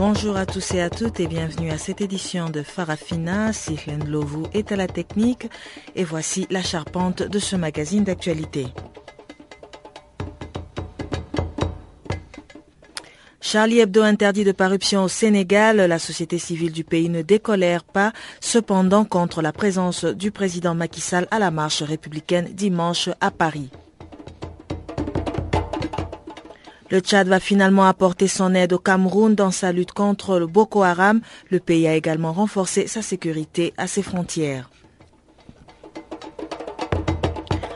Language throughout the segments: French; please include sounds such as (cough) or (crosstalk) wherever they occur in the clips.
Bonjour à tous et à toutes et bienvenue à cette édition de Farafina. Siflen Lovu est à la technique et voici la charpente de ce magazine d'actualité. Charlie Hebdo interdit de parution au Sénégal. La société civile du pays ne décolère pas, cependant, contre la présence du président Macky Sall à la marche républicaine dimanche à Paris. Le Tchad va finalement apporter son aide au Cameroun dans sa lutte contre le Boko Haram. Le pays a également renforcé sa sécurité à ses frontières.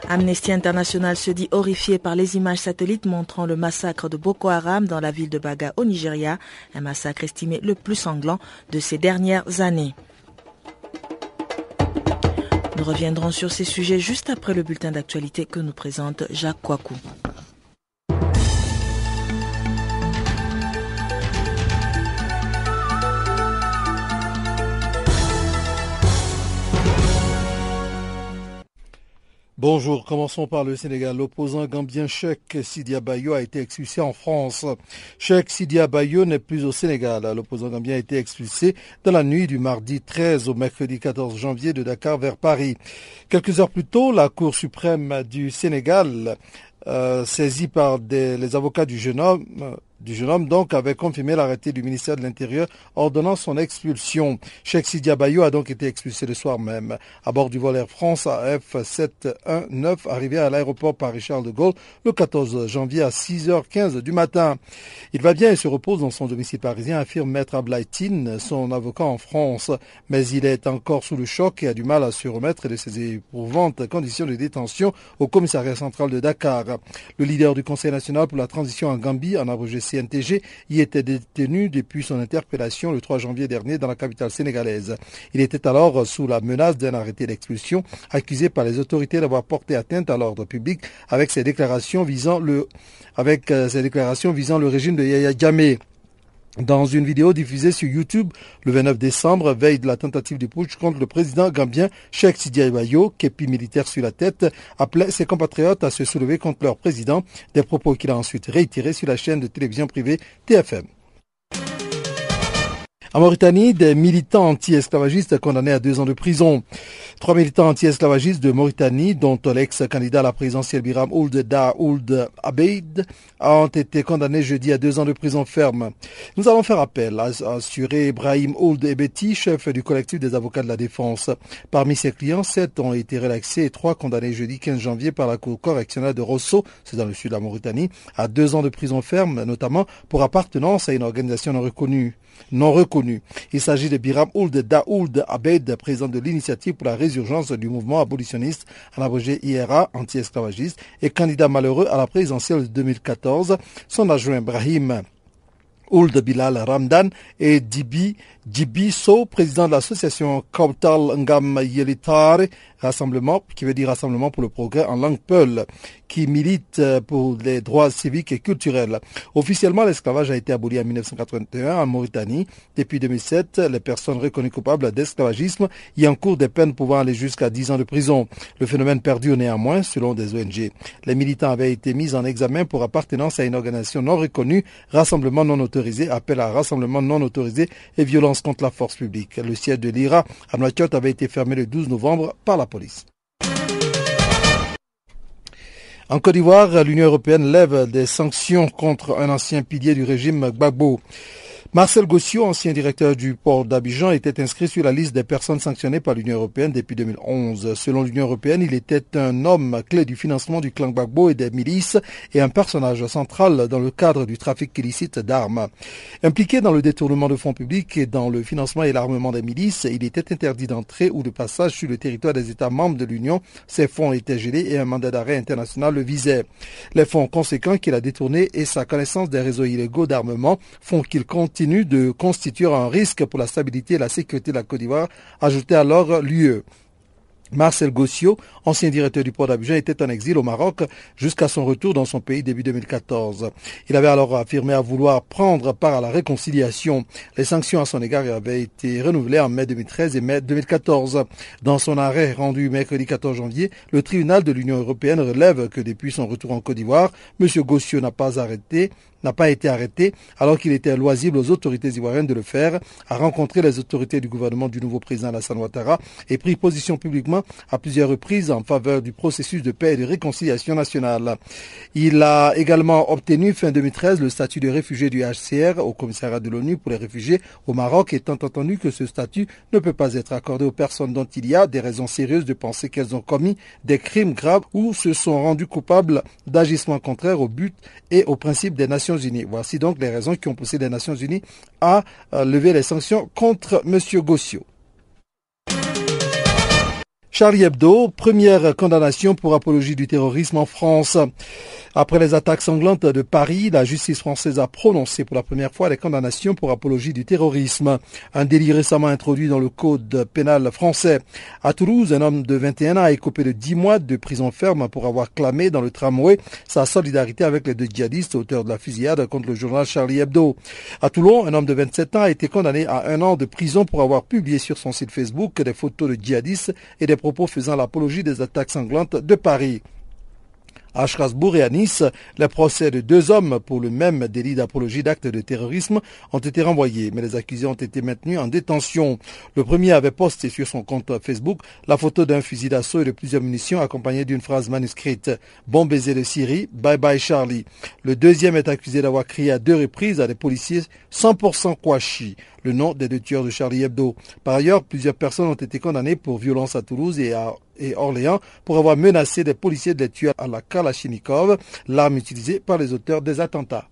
Amnesty International se dit horrifié par les images satellites montrant le massacre de Boko Haram dans la ville de Baga au Nigeria, un massacre estimé le plus sanglant de ces dernières années. Nous reviendrons sur ces sujets juste après le bulletin d'actualité que nous présente Jacques Kouakou. Bonjour, commençons par le Sénégal. L'opposant gambien Cheikh Sidia Bayo a été expulsé en France. Cheikh Sidia Bayo n'est plus au Sénégal. L'opposant gambien a été expulsé dans la nuit du mardi 13 au mercredi 14 janvier de Dakar vers Paris. Quelques heures plus tôt, la Cour suprême du Sénégal, euh, saisie par les avocats du jeune homme, du jeune homme donc avait confirmé l'arrêté du ministère de l'Intérieur ordonnant son expulsion. Cheikh Sidia Bayo a donc été expulsé le soir même à bord du vol Air France AF719 arrivé à l'aéroport Paris-Charles de Gaulle le 14 janvier à 6h15 du matin. Il va bien et se repose dans son domicile parisien, affirme Maître Ablaïtine, son avocat en France, mais il est encore sous le choc et a du mal à se remettre de ses éprouvantes conditions de détention au commissariat central de Dakar. Le leader du Conseil national pour la transition en Gambie en abrégé CNTG y était détenu depuis son interpellation le 3 janvier dernier dans la capitale sénégalaise. Il était alors sous la menace d'un arrêté d'expulsion, accusé par les autorités d'avoir porté atteinte à l'ordre public avec ses déclarations visant le, euh, régime de Yaya Jammeh. Dans une vidéo diffusée sur YouTube le 29 décembre, veille de la tentative de putsch contre le président gambien Sheikh Sidi Bayo, képi militaire sur la tête, appelait ses compatriotes à se soulever contre leur président, des propos qu'il a ensuite réitérés sur la chaîne de télévision privée TFM. En Mauritanie, des militants anti-esclavagistes condamnés à deux ans de prison. Trois militants anti-esclavagistes de Mauritanie, dont l'ex-candidat à la présidentielle Biram Ould Da Ould Abeid, ont été condamnés jeudi à deux ans de prison ferme. Nous allons faire appel, à assuré Ibrahim Ould Ebeti, chef du collectif des avocats de la défense. Parmi ses clients, sept ont été relaxés et trois condamnés jeudi 15 janvier par la cour correctionnelle de Rosso, c'est dans le sud de la Mauritanie, à deux ans de prison ferme, notamment pour appartenance à une organisation non reconnue non reconnu. Il s'agit de Biram Ould Daoud Abed, président de l'initiative pour la résurgence du mouvement abolitionniste, en abrégé IRA, anti-esclavagiste, et candidat malheureux à la présidentielle de 2014. Son adjoint Brahim Ould Bilal Ramdan et Dibi Dibiso, président de l'association Kautal Ngam Yelitare, rassemblement, qui veut dire rassemblement pour le progrès en langue peul, qui milite pour les droits civiques et culturels. Officiellement, l'esclavage a été aboli en 1981 en Mauritanie. Depuis 2007, les personnes reconnues coupables d'esclavagisme y encourent des peines pouvant aller jusqu'à 10 ans de prison. Le phénomène perdure néanmoins, selon des ONG. Les militants avaient été mis en examen pour appartenance à une organisation non reconnue, rassemblement non autorisé, appel à rassemblement non autorisé et violence contre la force publique. Le siège de l'IRA à Nouakchott avait été fermé le 12 novembre par la police. En Côte d'Ivoire, l'Union européenne lève des sanctions contre un ancien pilier du régime Gbagbo. Marcel Gossio, ancien directeur du port d'Abidjan, était inscrit sur la liste des personnes sanctionnées par l'Union européenne depuis 2011. Selon l'Union européenne, il était un homme clé du financement du clan Gbagbo et des milices et un personnage central dans le cadre du trafic illicite d'armes. Impliqué dans le détournement de fonds publics et dans le financement et l'armement des milices, il était interdit d'entrée ou de passage sur le territoire des États membres de l'Union. Ses fonds étaient gelés et un mandat d'arrêt international le visait. Les fonds conséquents qu'il a détournés et sa connaissance des réseaux illégaux d'armement font qu'il continue de constituer un risque pour la stabilité et la sécurité de la Côte d'Ivoire, ajoutait alors l'UE. Marcel Gossio, ancien directeur du port d'Abidjan, était en exil au Maroc jusqu'à son retour dans son pays début 2014. Il avait alors affirmé à vouloir prendre part à la réconciliation. Les sanctions à son égard avaient été renouvelées en mai 2013 et mai 2014. Dans son arrêt rendu mercredi 14 janvier, le tribunal de l'Union européenne relève que depuis son retour en Côte d'Ivoire, M. Gossio n'a pas arrêté n'a pas été arrêté alors qu'il était loisible aux autorités ivoiriennes de le faire, a rencontré les autorités du gouvernement du nouveau président Alassane Ouattara et pris position publiquement à plusieurs reprises en faveur du processus de paix et de réconciliation nationale. Il a également obtenu fin 2013 le statut de réfugié du HCR au commissariat de l'ONU pour les réfugiés au Maroc, étant entendu que ce statut ne peut pas être accordé aux personnes dont il y a des raisons sérieuses de penser qu'elles ont commis des crimes graves ou se sont rendues coupables d'agissements contraires au but et aux principes des Nations Voici donc les raisons qui ont poussé les Nations Unies à euh, lever les sanctions contre M. Gossio. Charlie Hebdo, première condamnation pour apologie du terrorisme en France. Après les attaques sanglantes de Paris, la justice française a prononcé pour la première fois les condamnations pour apologie du terrorisme, un délit récemment introduit dans le code pénal français. À Toulouse, un homme de 21 ans a écopé de 10 mois de prison ferme pour avoir clamé dans le tramway sa solidarité avec les deux djihadistes auteurs de la fusillade contre le journal Charlie Hebdo. À Toulon, un homme de 27 ans a été condamné à un an de prison pour avoir publié sur son site Facebook des photos de djihadistes et des propos faisant l'apologie des attaques sanglantes de Paris. À Strasbourg et à Nice, les procès de deux hommes pour le même délit d'apologie d'actes de terrorisme ont été renvoyés, mais les accusés ont été maintenus en détention. Le premier avait posté sur son compte Facebook la photo d'un fusil d'assaut et de plusieurs munitions accompagnées d'une phrase manuscrite Bon baiser de Syrie, bye bye Charlie. Le deuxième est accusé d'avoir crié à deux reprises à des policiers 100% Kouachi le nom des deux tueurs de Charlie Hebdo. Par ailleurs, plusieurs personnes ont été condamnées pour violence à Toulouse et à et Orléans pour avoir menacé des policiers de les tuer à la Kalachnikov, l'arme utilisée par les auteurs des attentats.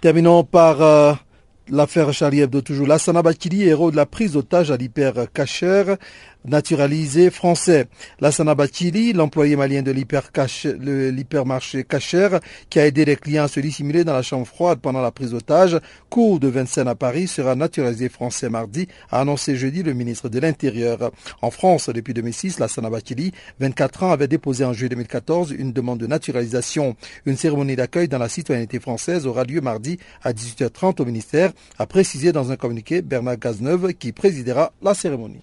Terminons par euh, l'affaire Charlie Hebdo toujours. Lassana Bakili, héros de la prise d'otage à l'hyper-cachère, naturalisé français. Lassana Bachili, l'employé malien de l'hypermarché Cacher, qui a aidé les clients à se dissimuler dans la chambre froide pendant la prise d'otage, cours de Vincennes à Paris, sera naturalisé français mardi, a annoncé jeudi le ministre de l'Intérieur. En France, depuis 2006, Lassana Bachili, 24 ans, avait déposé en juillet 2014 une demande de naturalisation. Une cérémonie d'accueil dans la citoyenneté française aura lieu mardi à 18h30 au ministère, a précisé dans un communiqué Bernard Gazneuve qui présidera la cérémonie.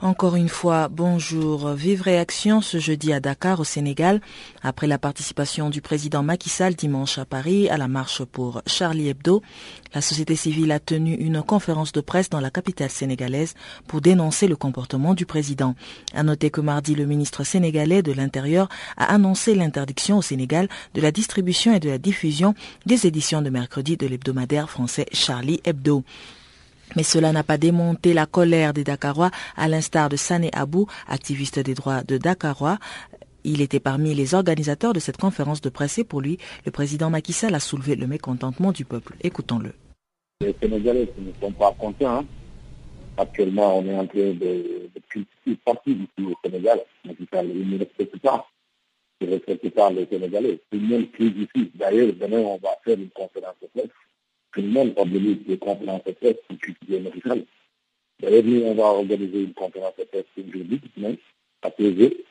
Encore une fois, bonjour. Vive réaction ce jeudi à Dakar, au Sénégal, après la participation du président Macky Sall dimanche à Paris à la marche pour Charlie Hebdo. La société civile a tenu une conférence de presse dans la capitale sénégalaise pour dénoncer le comportement du président. À noter que mardi, le ministre sénégalais de l'Intérieur a annoncé l'interdiction au Sénégal de la distribution et de la diffusion des éditions de mercredi de l'hebdomadaire français Charlie Hebdo. Mais cela n'a pas démonté la colère des Dakarois, à l'instar de Sané Abou, activiste des droits de Dakarois. Il était parmi les organisateurs de cette conférence de presse et pour lui, le président Macky Sall a soulevé le mécontentement du peuple. Écoutons-le. Les Sénégalais ne sont pas contents. Hein. Actuellement, on est en train de, de une partie du Sénégal. Macky Sall, ne respecte pas. Il ne respecte pas les Sénégalais. Tout le ici. D'ailleurs, demain, on va faire une conférence de presse tout le monde organise des conférences de presse pour critiquer Macky D'ailleurs, nous, on va organiser une conférence de presse aujourd'hui, à TV,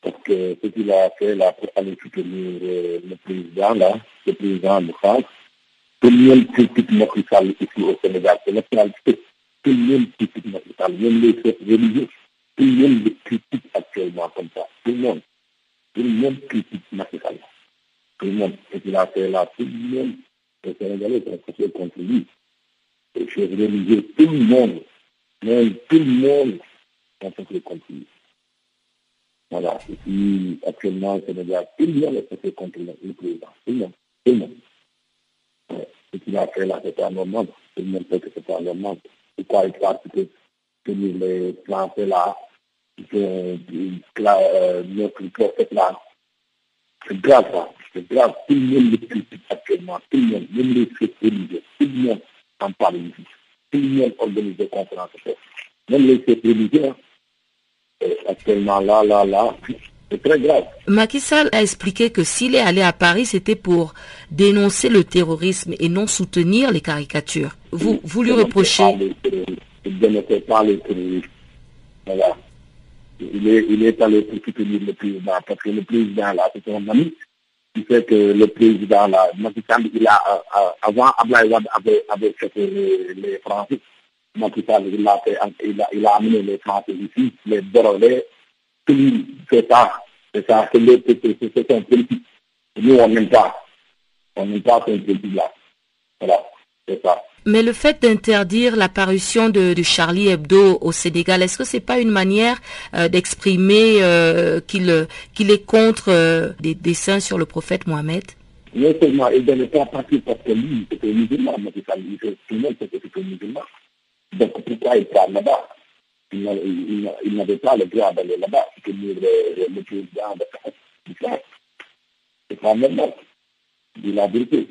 Parce que ce qu'il a fait là pour aller soutenir euh, le président, là, le président de France, tout le monde critique Macky Sall ici au Sénégal. C'est l'actualité. Tout le monde critique Macky Sall, même les religieux. Tout le monde critique actuellement comme ça. Tout le monde. Tout le monde critique Macky Sall. Tout le monde. Ce qu'il a fait là, tout le monde, les Sénégalais sont contre lui. Les chefs religieux, tout le monde, même tout le monde sont. Voilà. Et actuellement, Sénégal, tout le monde est. Tout le monde. Tout le monde. Ce qu'il a fait là. Tout le monde sait que c'est pas normal. Pourquoi il que tenir les Français là, que euh, notre prophète là, c'est grave ça. C'est grave. Tout le monde le critique actuellement. Tout le monde, même les chefs religieux, tout le monde en parle ici. Tout le monde organise des conférences. Même les chefs religieux, actuellement là, là, là, c'est très grave. Macky Sall a expliqué que s'il est allé à Paris, c'était pour dénoncer le terrorisme et non soutenir les caricatures. Vous, vous lui reprochez... Il ne pas les terroristes. Voilà. Il est, il est allé pour soutenir le président, parce que le président, là, c'est son ami. Il fait que le président, là, il a, avant, Ablaï Wad avait, avait fait les, Français. Macky il a, fait, il, a, il a amené les Français ici, les Borolais, tout, c'est ça. C'est ça, c'est un politique. Nous, on n'aime pas. On n'aime pas ce politique-là. Voilà, c'est ça. Mais le fait d'interdire l'apparition de, Charlie Hebdo au Sénégal, est-ce que c'est pas une manière euh, d'exprimer euh, qu'il est contre euh, des dessins sur le prophète Mohamed Non seulement il ne pas partir parce que lui, c'était musulman, mais tout le musulman. Donc pourquoi il parle là-bas? Il n'avait pas le droit d'aller là-bas, soutenir le, le président de France. C'est pas normal. Dit la vérité.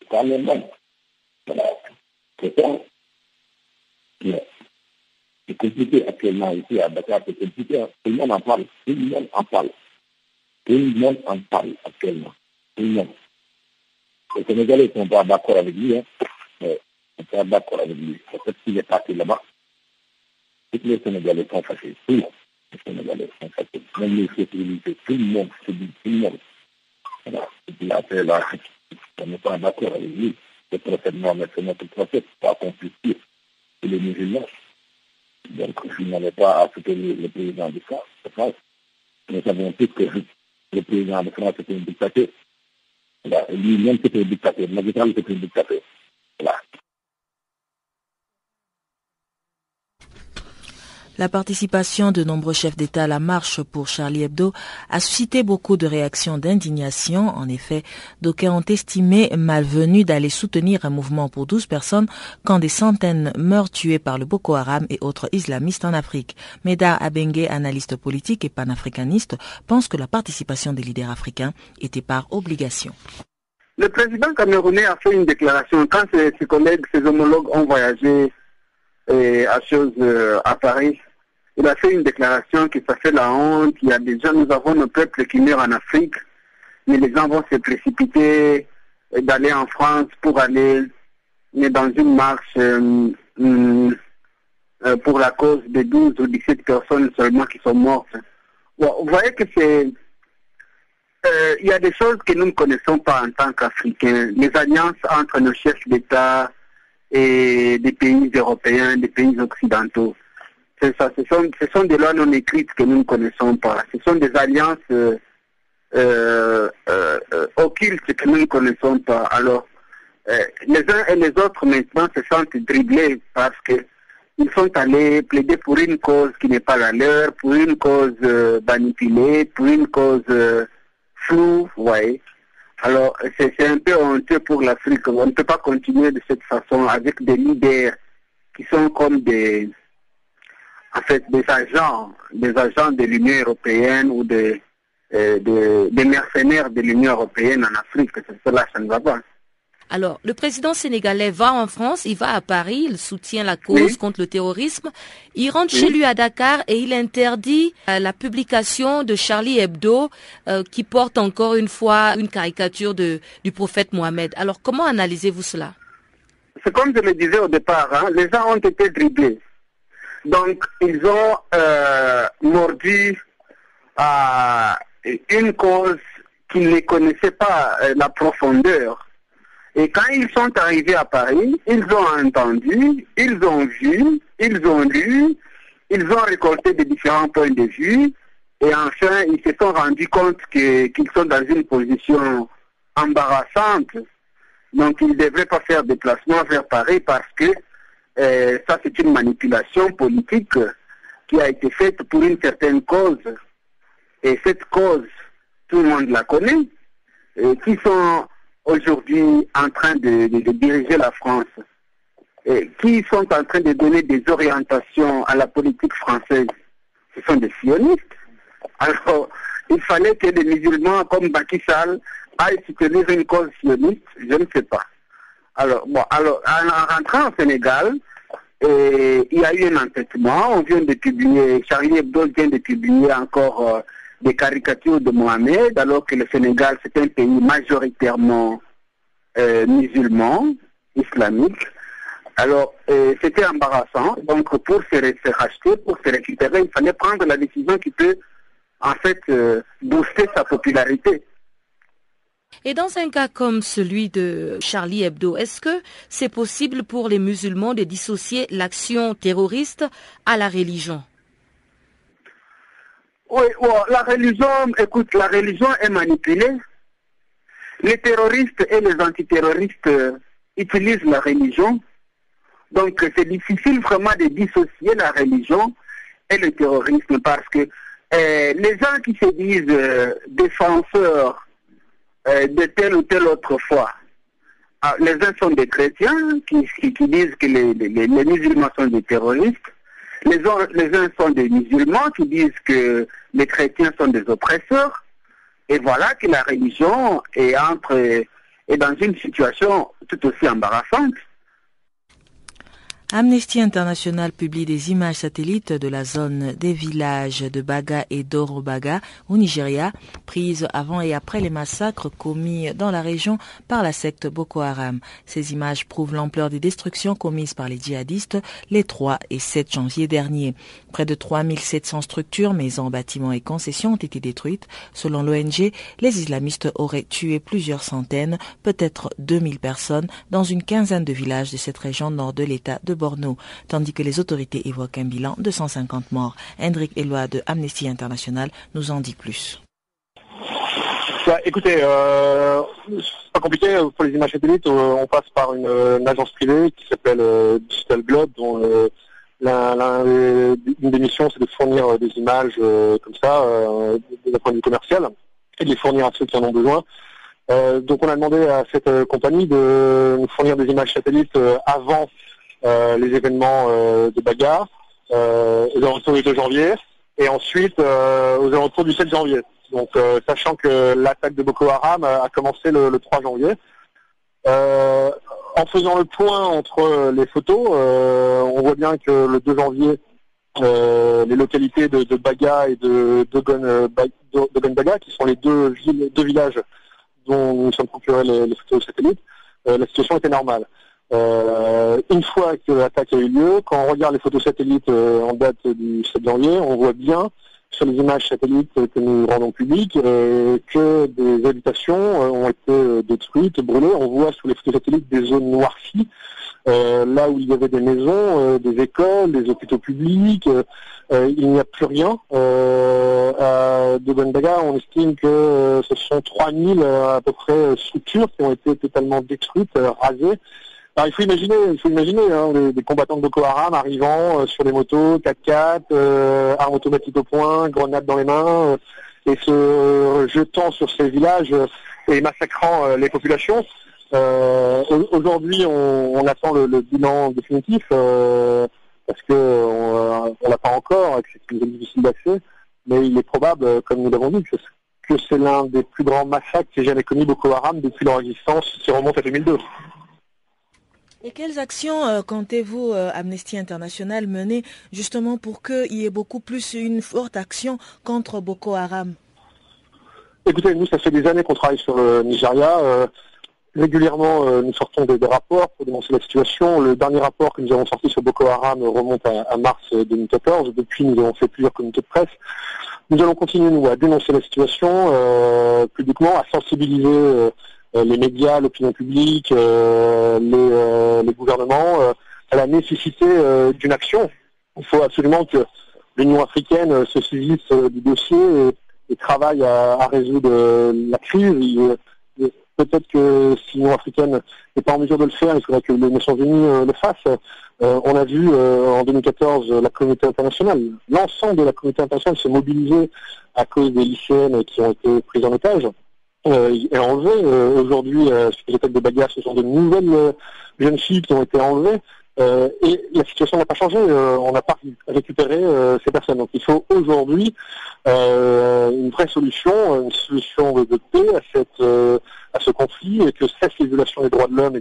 C'est pas normal. Voilà. C'est compliqué actuellement ici à Dakar, c'est compliqué. Tout le monde en parle. Tout le monde en parle. Tout le monde en parle actuellement. Tout le monde. Les Sénégalais sont pas d'accord avec lui. Hein. Mais ils sont pas d'accord avec lui. Parce qu'il est parti là-bas. Tous les Sénégalais sont fâchés. Tout le monde. Les Sénégalais sont fâchés. Même les sécurités. Tout le monde se. Tout le monde. Voilà. Et puis après, là, on n'est pas d'accord avec lui le prophète Mohamed, c'est notre prophète, pas qu'on puisse dire. Il est musulman. Donc, il n'avait pas à soutenir le président de France. Nous savons tous que le président de France était un dictateur. Lui-même, c'était un dictateur. Magistral, c'était un dictateur. Voilà. La participation de nombreux chefs d'État à la marche pour Charlie Hebdo a suscité beaucoup de réactions d'indignation. En effet, d'aucuns ont estimé malvenu d'aller soutenir un mouvement pour 12 personnes quand des centaines meurent tués par le Boko Haram et autres islamistes en Afrique. Meda Abengue, analyste politique et panafricaniste, pense que la participation des leaders africains était par obligation. Le président camerounais a fait une déclaration quand ses, collègues, ses homologues ont voyagé à chose à Paris il a fait une déclaration que ça fait la honte. Il y a déjà, nous avons nos peuples qui meurent en Afrique, mais les gens vont se précipiter d'aller en France pour aller mais dans une marche euh, euh, pour la cause de 12 ou 17 personnes seulement qui sont mortes. Vous voyez que c'est... Euh, il y a des choses que nous ne connaissons pas en tant qu'Africains. Les alliances entre nos chefs d'État et des pays européens, des pays occidentaux c'est ça, ce sont, ce sont des lois non écrites que nous ne connaissons pas. Ce sont des alliances euh, euh, euh, occultes que nous ne connaissons pas. Alors, les uns et les autres maintenant se sentent dribblés parce que ils sont allés plaider pour une cause qui n'est pas la leur, pour une cause manipulée, pour une cause floue, vous. Alors, c'est un peu honteux pour l'Afrique. On ne peut pas continuer de cette façon avec des leaders qui sont comme des, en fait des agents, des agents de l'Union européenne ou des, euh, des mercenaires de l'Union européenne en Afrique. Cela, ça ne va pas. Alors, le président sénégalais va en France, il va à Paris, il soutient la cause Oui. contre le terrorisme. Il rentre chez lui à Dakar et il interdit euh, la publication de Charlie Hebdo euh, qui porte encore une fois une caricature de, du prophète Mohamed. Alors, comment analysez-vous cela? C'est comme je le disais au départ, hein, les gens ont été dribblés. Donc, ils ont euh, mordu à une cause qu'ils ne connaissaient pas la profondeur. Et quand ils sont arrivés à Paris, ils ont entendu, ils ont vu, ils ont lu, ils ont récolté des différents points de vue, et enfin, ils se sont rendus compte qu'ils sont dans une position embarrassante. Donc, ils ne devraient pas faire déplacement vers Paris parce que euh, ça, c'est une manipulation politique qui a été faite pour une certaine cause. Et cette cause, tout le monde la connaît, et qui sont aujourd'hui en train de, diriger la France, et qui sont en train de donner des orientations à la politique française. Ce sont des sionistes. Alors, il fallait que des musulmans comme Baki Sall aillent soutenir une cause sioniste, je ne sais pas. Alors, bon, alors, en rentrant au Sénégal, il y a eu un entêtement. On vient de publier, Charlie Hebdo vient de publier encore euh, des caricatures de Mohamed, alors que le Sénégal, c'est un pays majoritairement euh, musulman, islamique. Alors, euh, c'était embarrassant. Donc, pour se, racheter, pour se récupérer, il fallait prendre la décision qui peut en fait booster sa popularité. Et dans un cas comme celui de Charlie Hebdo, est-ce que c'est possible pour les musulmans de dissocier l'action terroriste à la religion? Oui, la religion, écoute, la religion est manipulée. Les terroristes et les antiterroristes utilisent la religion. Donc c'est difficile vraiment de dissocier la religion et le terrorisme parce que euh, les gens qui se disent euh, défenseurs euh, de telle ou telle autre foi, ah, les uns sont des chrétiens qui, disent que les, musulmans sont des terroristes, les, les uns sont des musulmans qui disent que les chrétiens sont des oppresseurs, et voilà que la religion est, entre, est dans une situation tout aussi embarrassante. Amnesty International publie des images satellites de la zone des villages de Baga et d'Orobaga au Nigeria, prises avant et après les massacres commis dans la région par la secte Boko Haram. Ces images prouvent l'ampleur des destructions commises par les djihadistes les 3 et 7 janvier dernier. Près de 3700 structures, maisons, bâtiments et concessions ont été détruites. Selon l'ONG, les islamistes auraient tué plusieurs centaines, peut-être 2000 personnes dans une quinzaine de villages de cette région nord de l'État de Borno, tandis que les autorités évoquent un bilan de 150 morts. Hendrik Eloi de Amnesty International nous en dit plus. Bah, écoutez, euh, c'est pas compliqué. Pour les images satellites, euh, on passe par une, agence privée qui s'appelle euh, Digital Globe, dont euh, des missions, c'est de fournir des images comme ça, d'un point de vue commercial, et de les fournir à ceux qui en ont besoin. donc on a demandé à cette compagnie de nous fournir des images satellites avant euh, les événements euh, de bagarre euh, aux alentours du 2 janvier et ensuite aux alentours du 7 janvier. Donc sachant que l'attaque de Boko Haram a, commencé le, 3 janvier. en faisant le point entre les photos, on voit bien que le 2 janvier, les localités de, Baga et de Dogon, Baga, qui sont les deux, deux villages dont nous sommes procurés les photos satellites, la situation était normale. Euh, une fois que l'attaque a eu lieu, quand on regarde les photos satellites euh, en date du 7 janvier, on voit bien sur les images satellites que nous rendons publiques euh, que des habitations ont été détruites, brûlées. On voit sur les photos satellites des zones noircies, là où il y avait des maisons, des écoles, des hôpitaux publics. il n'y a plus rien. à de Baga, on estime que ce sont 3000 à peu près structures qui ont été totalement détruites, rasées il faut imaginer, il faut imaginer hein, des, combattants de Boko Haram arrivant euh, sur des motos 4x4, euh, armes automatiques au point, grenades dans les mains, euh, et se jetant sur ces villages et massacrant les populations. Aujourd'hui, on, attend le, bilan définitif parce que on, l'a pas encore, que c'est difficile d'accès, mais il est probable, comme nous l'avons dit, que, que c'est l'un des plus grands massacres ait jamais commis Boko Haram depuis leur existence, qui remonte à 2002. Et quelles actions euh, comptez-vous, euh, Amnesty International, mener justement pour qu'il y ait beaucoup plus une forte action contre Boko Haram? Écoutez, nous, ça fait des années qu'on travaille sur le Nigeria. Euh, régulièrement, nous sortons des, rapports pour dénoncer la situation. Le dernier rapport que nous avons sorti sur Boko Haram remonte à, mars 2014. Depuis, nous avons fait plusieurs comités de presse. Nous allons continuer nous à dénoncer la situation publiquement, à sensibiliser les médias, l'opinion publique, les, les, gouvernements à la nécessité d'une action. Il faut absolument que l'Union africaine se saisisse du dossier et, travaille à, résoudre la crise. Peut-être que si l'Union africaine n'est pas en mesure de le faire, il faudrait que les Nations Unies le fassent. Euh, on a vu euh, en 2014 la communauté internationale, l'ensemble de la communauté internationale se mobiliser à cause des lycéennes qui ont été prises en otage euh, enlevées. Aujourd'hui, sur les attaques de bagarre, ce sont de nouvelles jeunes filles qui ont été enlevées. et la situation n'a pas changé. on n'a pas récupéré ces personnes. Donc il faut aujourd'hui une vraie solution, une solution de, paix à cette à ce conflit et que cesse les violations des droits de l'homme et,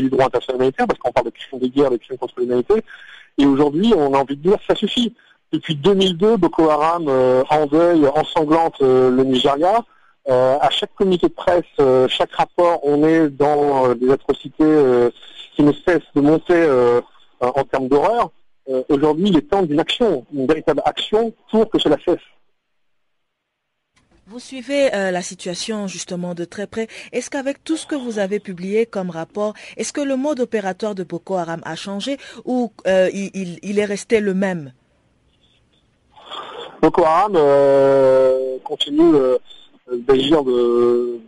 du droit international humanitaire, parce qu'on parle de crimes de guerre, de crimes contre l'humanité. Et aujourd'hui, on a envie de dire ça suffit. Depuis 2002, Boko Haram euh, en deuil, ensanglante euh, le Nigeria. Euh, à chaque communiqué de presse, chaque rapport, on est dans des atrocités qui ne cessent de monter en termes d'horreur. Aujourd'hui, il est temps d'une action, une véritable action pour que cela cesse. Vous suivez euh, la situation justement de très près. Est-ce qu'avec tout ce que vous avez publié comme rapport, est-ce que le mode opératoire de Boko Haram a changé ou euh, il, est resté le même? Boko Haram euh, continue d'agir de,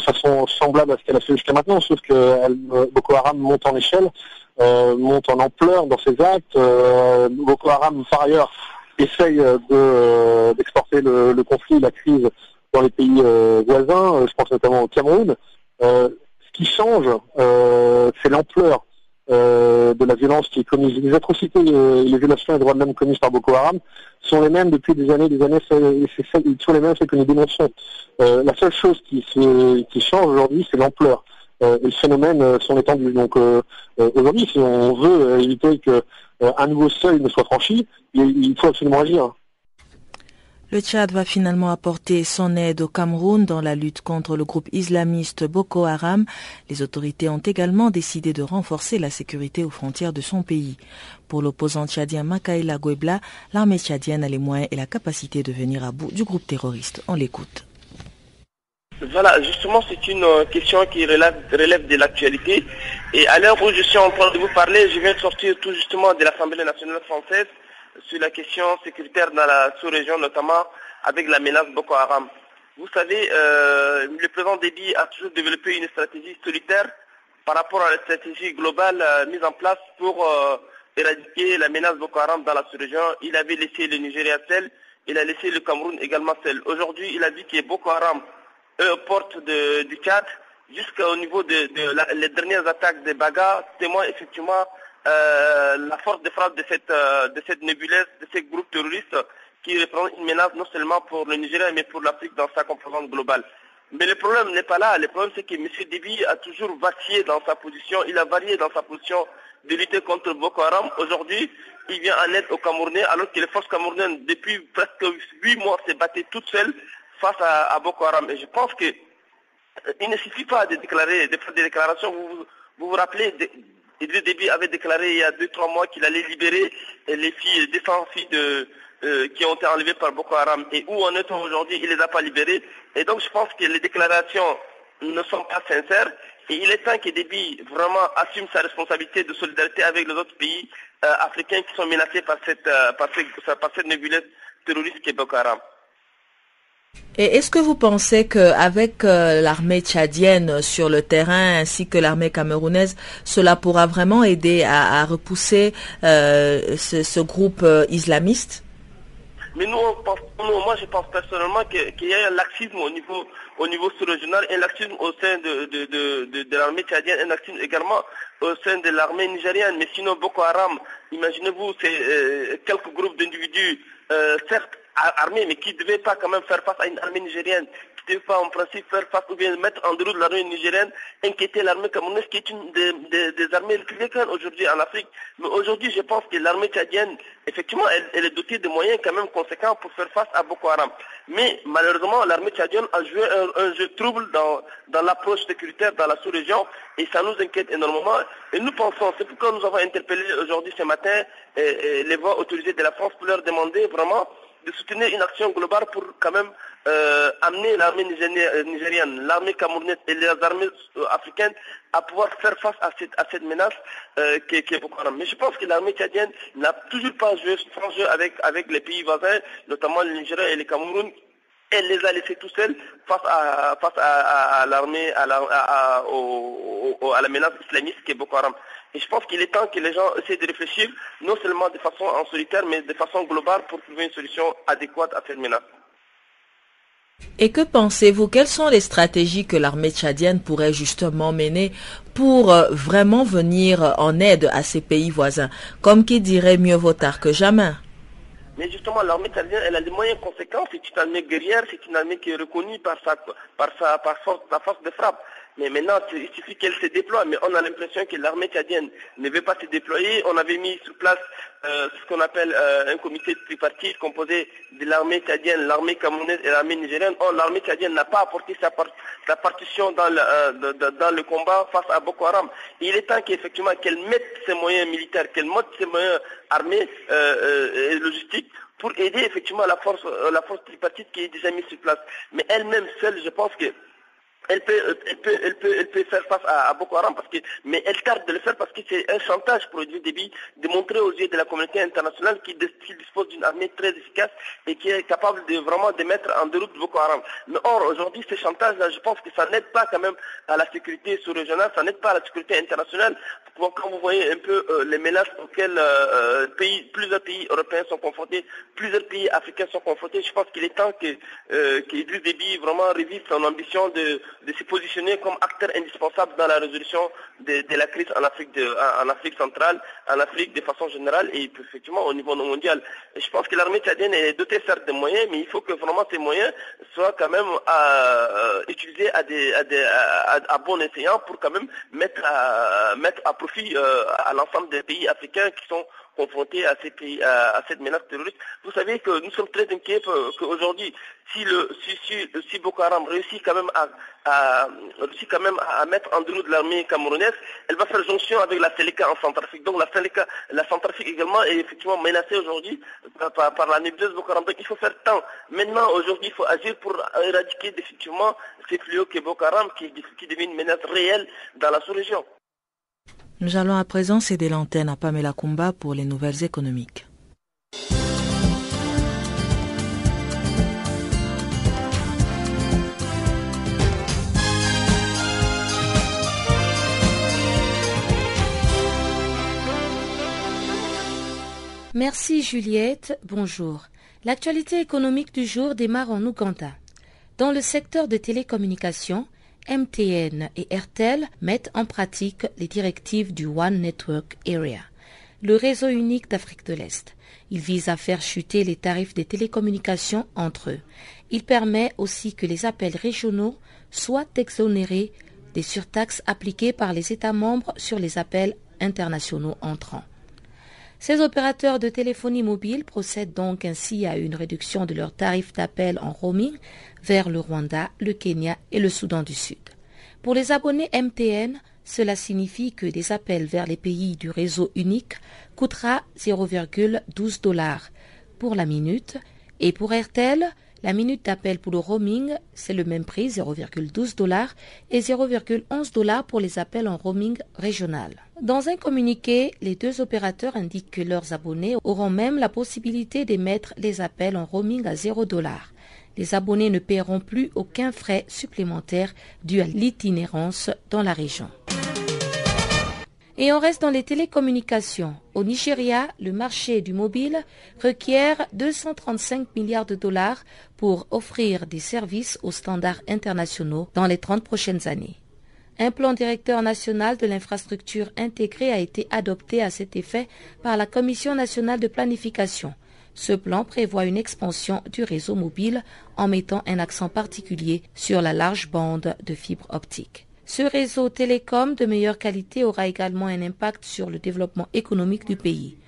façon semblable à ce qu'elle a fait jusqu'à maintenant, sauf que Boko Haram monte en échelle, monte en ampleur dans ses actes. Boko Haram, par ailleurs, essaye euh, euh, d'exporter le, conflit, la crise dans les pays euh, voisins, je pense notamment au Cameroun. ce qui change, c'est l'ampleur de la violence qui est commise. Les atrocités et les violations des droits de l'homme commises par Boko Haram sont les mêmes depuis des années, des années, ils sont les mêmes, celles que nous dénonçons. la seule chose qui, qui change aujourd'hui, c'est l'ampleur. et le phénomène sont étendus. Donc aujourd'hui, si on veut éviter que euh, un nouveau seuil ne soit franchi, il faut absolument agir. Le Tchad va finalement apporter son aide au Cameroun dans la lutte contre le groupe islamiste Boko Haram. Les autorités ont également décidé de renforcer la sécurité aux frontières de son pays. Pour l'opposant tchadien Makaïla Guebla, l'armée tchadienne a les moyens et la capacité de venir à bout du groupe terroriste. On l'écoute. Voilà, justement, c'est une euh, question qui relève, de l'actualité. Et à l'heure où je suis en train de vous parler, je viens de sortir tout justement de l'Assemblée nationale française sur la question sécuritaire dans la sous-région, notamment avec la menace Boko Haram. Vous savez, euh, le président Déby a toujours développé une stratégie solitaire par rapport à la stratégie globale euh, mise en place pour éradiquer la menace Boko Haram dans la sous-région. Il avait laissé le Nigeria seul, il a laissé le Cameroun également seul. Aujourd'hui, il a dit que Boko Haram aux portes du Tchad jusqu'au niveau de, les dernières attaques des Baga témoignent effectivement euh, la force de frappe de cette, euh, de cette nébuleuse, de ces groupes terroristes qui représentent une menace non seulement pour le Nigeria mais pour l'Afrique dans sa composante globale. Mais le problème n'est pas là. Le problème c'est que M. Déby a toujours vacillé dans sa position, il a varié dans sa position de lutter contre Boko Haram. Aujourd'hui, il vient en aide aux Camerounais alors que les forces camerounaises, depuis presque huit mois, s'est battues toutes seules face à, Boko Haram. Et je pense que euh, il ne suffit pas de déclarer, de faire des déclarations. Vous vous, rappelez, Idriss Déby avait déclaré il y a deux, trois mois qu'il allait libérer les filles, les 200 filles de, euh, qui ont été enlevées par Boko Haram. Et où en est-on aujourd'hui? Il ne les a pas libérées. Et donc je pense que les déclarations ne sont pas sincères. Et il est temps que Déby vraiment assume sa responsabilité de solidarité avec les autres pays euh, africains qui sont menacés par cette, par cette, par cette nébuleuse terroriste qui est Boko Haram. Et est-ce que vous pensez qu'avec euh, l'armée tchadienne sur le terrain ainsi que l'armée camerounaise, cela pourra vraiment aider à, repousser euh, ce, groupe euh, islamiste? Mais nous, moi je pense personnellement qu'il y a un laxisme au niveau, au niveau sous-régional, un laxisme au sein de, l'armée tchadienne, un laxisme également au sein de l'armée nigérienne. Mais sinon, Boko Haram, imaginez-vous, c'est quelques groupes d'individus, certes armée, mais qui ne devait pas quand même faire face à une armée nigérienne, qui devait pas en principe faire face ou bien mettre en déroute l'armée nigérienne, inquiéter l'armée camerounaise, qui est une des, armées les plus aujourd'hui en Afrique. Mais aujourd'hui, je pense que l'armée tchadienne, effectivement, elle, est dotée de moyens quand même conséquents pour faire face à Boko Haram. Mais malheureusement, l'armée tchadienne a joué un, jeu trouble dans, dans l'approche sécuritaire dans la sous-région et ça nous inquiète énormément. Et nous pensons, c'est pourquoi nous avons interpellé aujourd'hui ce matin les voix autorisées de la France pour leur demander vraiment de soutenir une action globale pour quand même euh, amener l'armée nigérienne, l'armée camerounaise et les armées euh, africaines à pouvoir faire face à cette, à cette menace euh, qui, est Boko Haram. Mais je pense que l'armée tchadienne n'a toujours pas joué son jeu avec, avec les pays voisins, notamment le Nigeria et le Cameroun, elle les a laissés tout seuls face à, face à, l'armée, à la, à, à, la menace islamiste qui est Boko Haram. Et je pense qu'il est temps que les gens essaient de réfléchir, non seulement de façon en solitaire, mais de façon globale pour trouver une solution adéquate à cette menace. Et que pensez-vous? Quelles sont les stratégies que l'armée tchadienne pourrait justement mener pour euh, vraiment venir en aide à ces pays voisins? Comme qui dirait mieux vaut tard que jamais mais justement, l'armée tchadienne, elle a des moyens conséquents. C'est une armée guerrière, c'est une armée qui est reconnue par sa, par sa, par sa force de frappe. Mais maintenant, il suffit qu'elle se déploie. Mais on a l'impression que l'armée tchadienne ne veut pas se déployer. On avait mis sur place euh, ce qu'on appelle euh, un comité tripartite composé de l'armée tchadienne, l'armée camerounaise et l'armée nigérienne. Or, l'armée tchadienne n'a pas apporté sa, partition dans le, euh, dans le combat face à Boko Haram. il est temps qu'effectivement qu'elle mette ses moyens militaires, qu'elle mette ses moyens armés et logistiques pour aider effectivement la force, la force tripartite qui est déjà mise sur place. Mais elle-même seule, je pense que elle peut, elle peut, elle peut, elle peut faire face à, Boko Haram parce que, mais elle tarde de le faire parce que c'est un chantage pour Idriss Déby de montrer aux yeux de la communauté internationale qu'il dispose d'une armée très efficace et qui est capable de vraiment de mettre en déroute Boko Haram. Mais or, aujourd'hui, ce chantage-là, je pense que ça n'aide pas quand même à la sécurité sous-régionale, ça n'aide pas à la sécurité internationale. Quand vous voyez un peu euh, les menaces auxquelles euh, pays, plusieurs pays européens sont confrontés, plusieurs pays africains sont confrontés, je pense qu'il est temps que euh, Déby vraiment revive son ambition de de se positionner comme acteur indispensable dans la résolution de, la crise en Afrique, en Afrique centrale, en Afrique de façon générale et effectivement au niveau mondial. je pense que l'armée tchadienne est dotée certes de moyens, mais il faut que vraiment ces moyens soient quand même euh, utilisés à, des, à, bon escient pour quand même mettre à, mettre à profit euh, à l'ensemble des pays africains qui sont confrontés à, ces pays, à, cette menace terroriste. Vous savez que nous sommes très inquiets qu'aujourd'hui, si, le, si, si, Boko Haram réussit quand même à, à, quand même à mettre en de l'armée camerounaise, elle va faire jonction avec la Séléka en Centrafrique. Donc la Séléka, la Centrafrique également est effectivement menacée aujourd'hui par, la nébuleuse Boko Haram. Donc il faut faire temps. Maintenant, aujourd'hui, il faut agir pour éradiquer définitivement ces fléaux que Boko Haram, qui, qui devient une menace réelle dans la sous-région. Nous allons à présent céder l'antenne à Pamela Kumba pour les nouvelles économiques. Merci Juliette, bonjour. L'actualité économique du jour démarre en Ouganda. Dans le secteur de télécommunications, MTN et RTL mettent en pratique les directives du One Network Area, le réseau unique d'Afrique de l'Est. Il vise à faire chuter les tarifs des télécommunications entre eux. Il permet aussi que les appels régionaux soient exonérés des surtaxes appliquées par les États membres sur les appels internationaux entrants. Ces opérateurs de téléphonie mobile procèdent donc ainsi à une réduction de leurs tarifs d'appel en roaming vers le Rwanda, le Kenya et le Soudan du Sud. Pour les abonnés MTN, cela signifie que des appels vers les pays du réseau unique coûtera 0,12 dollars pour la minute et pour RTL, la minute d'appel pour le roaming, c'est le même prix, 0,12 dollars, et 0,11 dollars pour les appels en roaming régional. Dans un communiqué, les deux opérateurs indiquent que leurs abonnés auront même la possibilité d'émettre les appels en roaming à 0 dollars. Les abonnés ne paieront plus aucun frais supplémentaire dû à l'itinérance dans la région. Et on reste dans les télécommunications. Au Nigeria, le marché du mobile requiert 235 milliards de dollars pour offrir des services aux standards internationaux dans les 30 prochaines années. Un plan directeur national de l'infrastructure intégrée a été adopté à cet effet par la Commission nationale de planification. Ce plan prévoit une expansion du réseau mobile en mettant un accent particulier sur la large bande de fibre optique. Ce réseau télécom de meilleure qualité aura également un impact sur le développement économique du pays.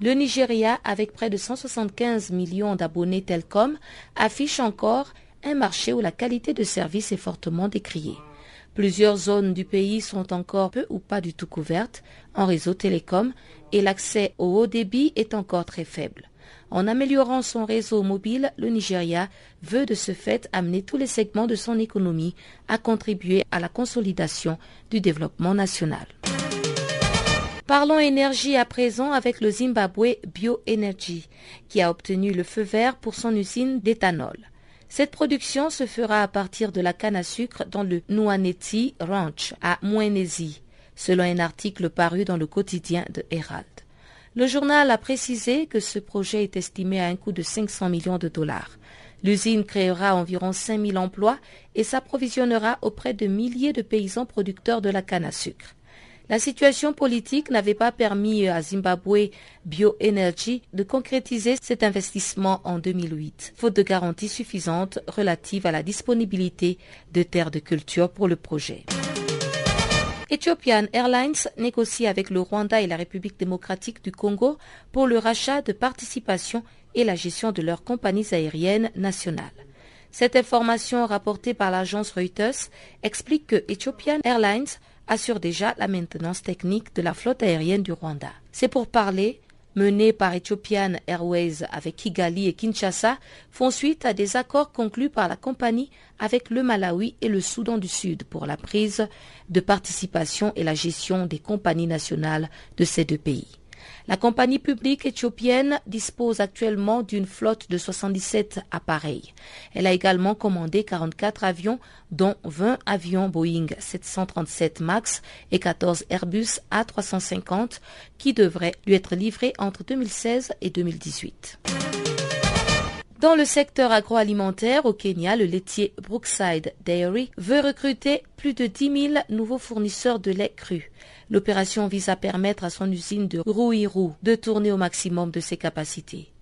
Le Nigeria, avec près de 175 millions d'abonnés Telcom, affiche encore un marché où la qualité de service est fortement décriée. Plusieurs zones du pays sont encore peu ou pas du tout couvertes en réseau télécom et l'accès au haut débit est encore très faible. En améliorant son réseau mobile, le Nigeria veut de ce fait amener tous les segments de son économie à contribuer à la consolidation du développement national. Parlons énergie à présent avec le Zimbabwe Bioenergy, qui a obtenu le feu vert pour son usine d'éthanol. Cette production se fera à partir de la canne à sucre dans le Nuaneti Ranch à Mwenezi, selon un article paru dans le quotidien de Herald. Le journal a précisé que ce projet est estimé à un coût de 500 millions de dollars. L'usine créera environ 5000 emplois et s'approvisionnera auprès de milliers de paysans producteurs de la canne à sucre. La situation politique n'avait pas permis à Zimbabwe Bioenergy de concrétiser cet investissement en 2008, faute de garanties suffisantes relatives à la disponibilité de terres de culture pour le projet. Ethiopian Airlines négocie avec le Rwanda et la République démocratique du Congo pour le rachat de participations et la gestion de leurs compagnies aériennes nationales. Cette information rapportée par l'agence Reuters explique que Ethiopian Airlines assure déjà la maintenance technique de la flotte aérienne du Rwanda. C'est pour parler menés par Ethiopian Airways avec Kigali et Kinshasa font suite à des accords conclus par la compagnie avec le Malawi et le Soudan du Sud pour la prise de participation et la gestion des compagnies nationales de ces deux pays. La compagnie publique éthiopienne dispose actuellement d'une flotte de 77 appareils. Elle a également commandé 44 avions, dont 20 avions Boeing 737 MAX et 14 Airbus A350, qui devraient lui être livrés entre 2016 et 2018. Dans le secteur agroalimentaire au Kenya, le laitier Brookside Dairy veut recruter plus de 10 000 nouveaux fournisseurs de lait cru. L'opération vise à permettre à son usine de Ruiru de tourner au maximum de ses capacités.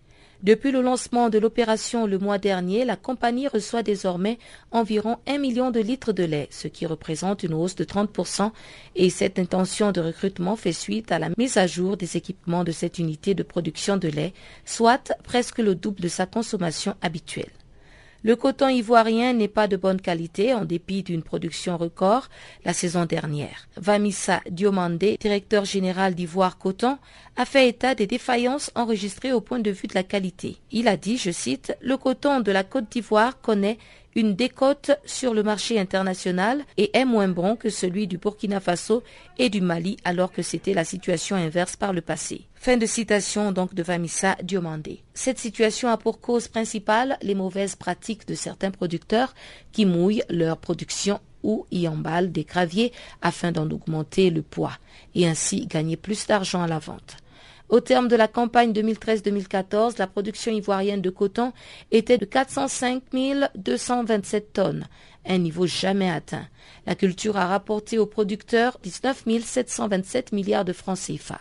Depuis le lancement de l'opération le mois dernier, la compagnie reçoit désormais environ un million de litres de lait, ce qui représente une hausse de 30%, et cette intention de recrutement fait suite à la mise à jour des équipements de cette unité de production de lait, soit presque le double de sa consommation habituelle. Le coton ivoirien n'est pas de bonne qualité en dépit d'une production record la saison dernière. Vamissa Diomandé, directeur général d'Ivoire Coton, a fait état des défaillances enregistrées au point de vue de la qualité. Il a dit, je cite, Le coton de la Côte d'Ivoire connaît une décote sur le marché international et est moins bon que celui du Burkina Faso et du Mali alors que c'était la situation inverse par le passé. Fin de citation donc de Vamissa Diomandé. Cette situation a pour cause principale les mauvaises pratiques de certains producteurs qui mouillent leur production ou y emballent des graviers afin d'en augmenter le poids et ainsi gagner plus d'argent à la vente. Au terme de la campagne 2013-2014, la production ivoirienne de coton était de 405 227 tonnes, un niveau jamais atteint. La culture a rapporté aux producteurs 19 727 milliards de francs CFA.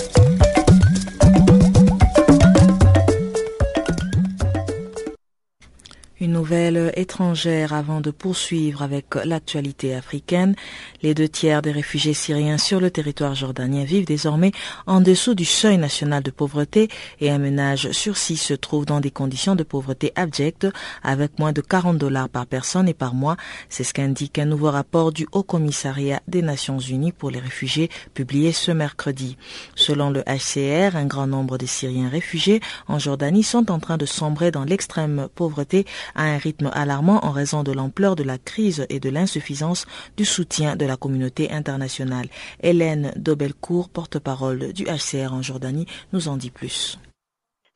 Une nouvelle étrangère avant de poursuivre avec l'actualité africaine. Les deux tiers des réfugiés syriens sur le territoire jordanien vivent désormais en dessous du seuil national de pauvreté et un ménage sur six se trouve dans des conditions de pauvreté abjectes avec moins de 40 dollars par personne et par mois. C'est ce qu'indique un nouveau rapport du Haut Commissariat des Nations Unies pour les réfugiés publié ce mercredi. Selon le HCR, un grand nombre de Syriens réfugiés en Jordanie sont en train de sombrer dans l'extrême pauvreté à un rythme alarmant en raison de l'ampleur de la crise et de l'insuffisance du soutien de la communauté internationale. Hélène Dobelcourt, porte-parole du HCR en Jordanie, nous en dit plus.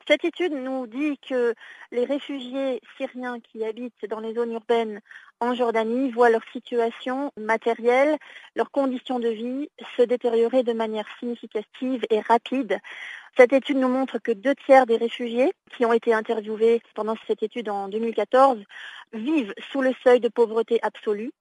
Cette étude nous dit que les réfugiés syriens qui habitent dans les zones urbaines en Jordanie voient leur situation matérielle, leurs conditions de vie se détériorer de manière significative et rapide cette étude nous montre que deux tiers des réfugiés qui ont été interviewés pendant cette étude en 2014 vivent sous le seuil de pauvreté absolue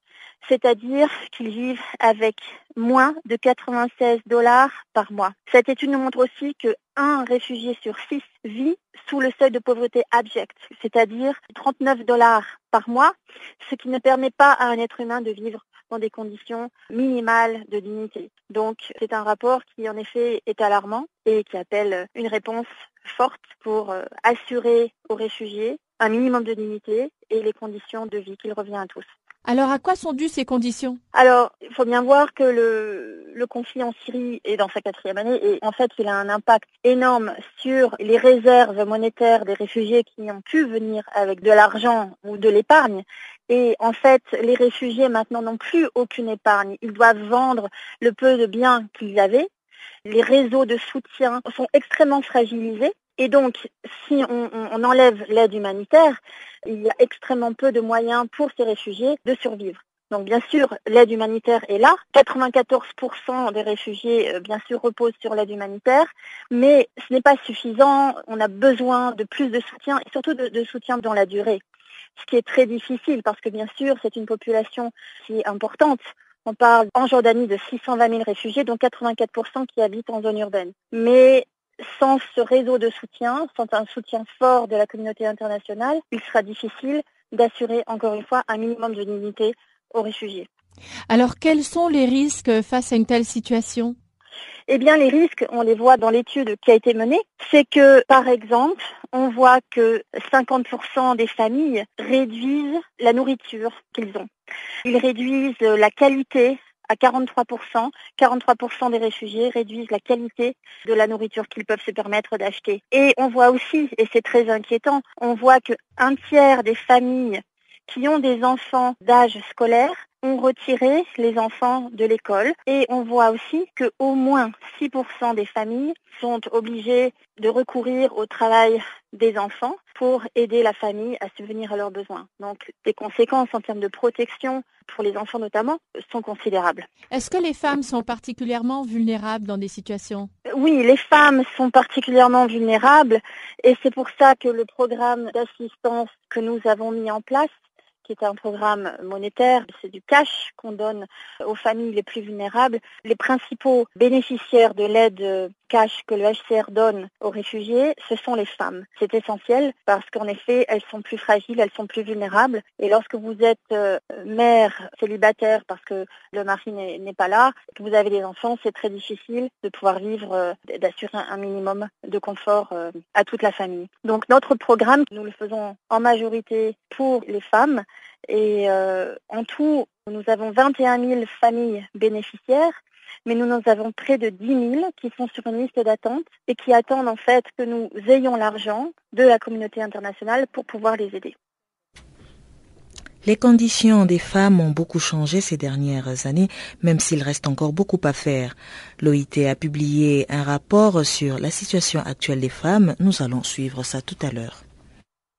c'est-à-dire qu'ils vivent avec moins de 96 dollars par mois. Cette étude nous montre aussi que un réfugié sur six vit sous le seuil de pauvreté abjecte, c'est-à-dire 39 dollars par mois, ce qui ne permet pas à un être humain de vivre dans des conditions minimales de dignité. Donc c'est un rapport qui en effet est alarmant et qui appelle une réponse forte pour euh, assurer aux réfugiés un minimum de dignité et les conditions de vie qu'il revient à tous. Alors à quoi sont dues ces conditions? Alors il faut bien voir que le, le, conflit en Syrie est dans sa quatrième année et en fait il a un impact énorme sur les réserves monétaires des réfugiés qui ont pu venir avec de l'argent ou de l'épargne. Et en fait, les réfugiés maintenant n'ont plus aucune épargne. Ils doivent vendre le peu de biens qu'ils avaient. Les réseaux de soutien sont extrêmement fragilisés. Et donc, si on, enlève l'aide humanitaire, il y a extrêmement peu de moyens pour ces réfugiés de survivre. Donc bien sûr, l'aide humanitaire est là. 94% des réfugiés, bien sûr, reposent sur l'aide humanitaire, mais ce n'est pas suffisant. On a besoin de plus de soutien et surtout de soutien dans la durée. Ce qui est très difficile parce que bien sûr, c'est une population qui est importante. On parle en Jordanie de 620 000 réfugiés, dont 84% qui habitent en zone urbaine. Mais sans ce réseau de soutien, sans un soutien fort de la communauté internationale, il sera difficile d'assurer encore une fois un minimum de dignité aux réfugiés. Alors quels sont les risques face à une telle situation? Eh bien, les risques, on les voit dans l'étude qui a été menée, c'est que, par exemple, on voit que 50% des familles réduisent la nourriture qu'ils ont. Ils réduisent la qualité à 43%. 43% des réfugiés réduisent la qualité de la nourriture qu'ils peuvent se permettre d'acheter. Et on voit aussi, et c'est très inquiétant, on voit qu'un tiers des familles qui ont des enfants d'âge scolaire ont retiré les enfants de l'école et on voit aussi que au moins 6% des familles sont obligées de recourir au travail des enfants pour aider la famille à subvenir à leurs besoins. Donc les conséquences en termes de protection pour les enfants notamment sont considérables. Est-ce que les femmes sont particulièrement vulnérables dans des situations? Oui, les femmes sont particulièrement vulnérables et c'est pour ça que le programme d'assistance que nous avons mis en place qui est un programme monétaire, c'est du cash qu'on donne aux familles les plus vulnérables. Les principaux bénéficiaires de l'aide cash que le HCR donne aux réfugiés, ce sont les femmes. C'est essentiel parce qu'en effet, elles sont plus fragiles, elles sont plus vulnérables. Et lorsque vous êtes euh, mère célibataire parce que le mari n'est pas là, que vous avez des enfants, c'est très difficile de pouvoir vivre, euh, d'assurer un minimum de confort euh, à toute la famille. Donc notre programme, nous le faisons en majorité pour les femmes. Et en tout, nous avons 21 000 familles bénéficiaires mais nous en avons près de 10 000 qui sont sur une liste d'attente et qui attendent en fait que nous ayons l'argent de la communauté internationale pour pouvoir les aider. Les conditions des femmes ont beaucoup changé ces dernières années, même s'il reste encore beaucoup à faire. L'OIT a publié un rapport sur la situation actuelle des femmes. Nous allons suivre ça tout à l'heure.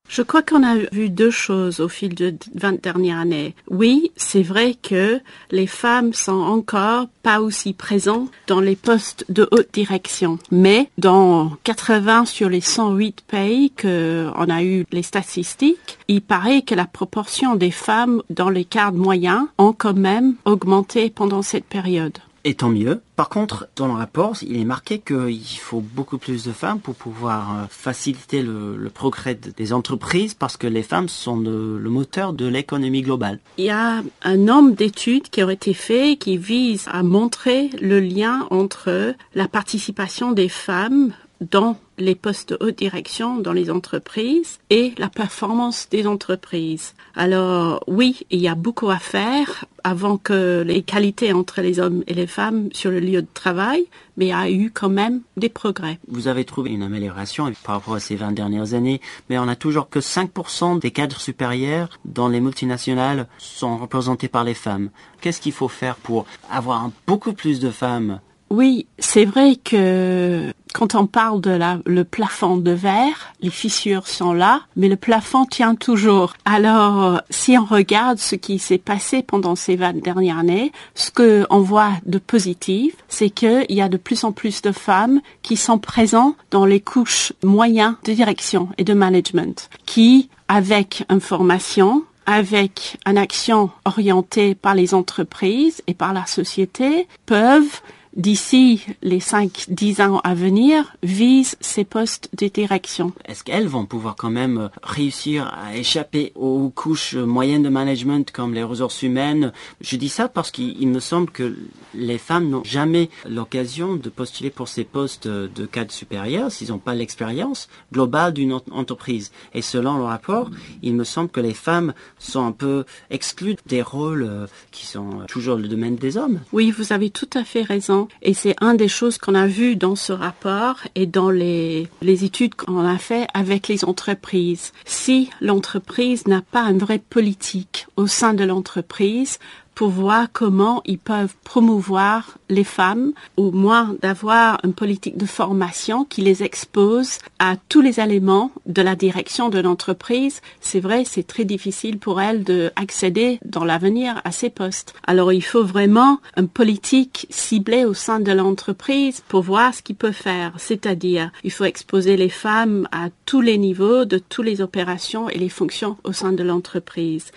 Je crois qu'on a vu deux choses au fil de 20 dernières années. Oui, c'est vrai que les femmes sont encore pas aussi présentes dans les postes de haute direction. Mais dans 80 sur les 108 pays que on a eu les statistiques, il paraît que la proportion des femmes dans les cadres moyens ont quand même augmenté pendant cette période. Et tant mieux. Par contre, dans le rapport, il est marqué qu'il faut beaucoup plus de femmes pour pouvoir euh, faciliter le, progrès des entreprises parce que les femmes sont le, le moteur de l'économie globale. Il y a un nombre d'études qui ont été faites qui visent à montrer le lien entre la participation des femmes dans les postes de haute direction dans les entreprises et la performance des entreprises. Alors oui, il y a beaucoup à faire avant que les qualités entre les hommes et les femmes sur le lieu de travail, mais il y a eu quand même des progrès. Vous avez trouvé une amélioration par rapport à ces 20 dernières années, mais on a toujours que 5% des cadres supérieurs dans les multinationales sont représentés par les femmes. Qu'est-ce qu'il faut faire pour avoir beaucoup plus de femmes? Oui, c'est vrai que quand on parle de la, le plafond de verre, les fissures sont là, mais le plafond tient toujours. Alors, si on regarde ce qui s'est passé pendant ces 20 dernières années, ce qu'on voit de positif, c'est qu'il y a de plus en plus de femmes qui sont présentes dans les couches moyennes de direction et de management, qui, avec une formation, avec une action orientée par les entreprises et par la société, peuvent d'ici les 5-10 ans à venir, visent ces postes de direction. Est-ce qu'elles vont pouvoir quand même euh, réussir à échapper aux couches moyennes de management comme les ressources humaines? Je dis ça parce qu'il me semble que les femmes n'ont jamais l'occasion de postuler pour ces postes de cadre supérieur s'ils n'ont pas l'expérience globale d'une entreprise. Et selon le rapport, il me semble que les femmes sont un peu exclues des rôles euh, qui sont toujours le domaine des hommes. Oui, vous avez tout à fait raison. Et c'est un des choses qu'on a vu dans ce rapport et dans les, les études qu'on a fait avec les entreprises. Si l'entreprise n'a pas une vraie politique au sein de l'entreprise, pour voir comment ils peuvent promouvoir les femmes, ou moins d'avoir une politique de formation qui les expose à tous les éléments de la direction de l'entreprise. C'est vrai, c'est très difficile pour elles d'accéder dans l'avenir à ces postes. Alors il faut vraiment une politique ciblée au sein de l'entreprise pour voir ce qu'ils peuvent faire. C'est-à-dire, il faut exposer les femmes à tous les niveaux de toutes les opérations et les fonctions au sein de l'entreprise.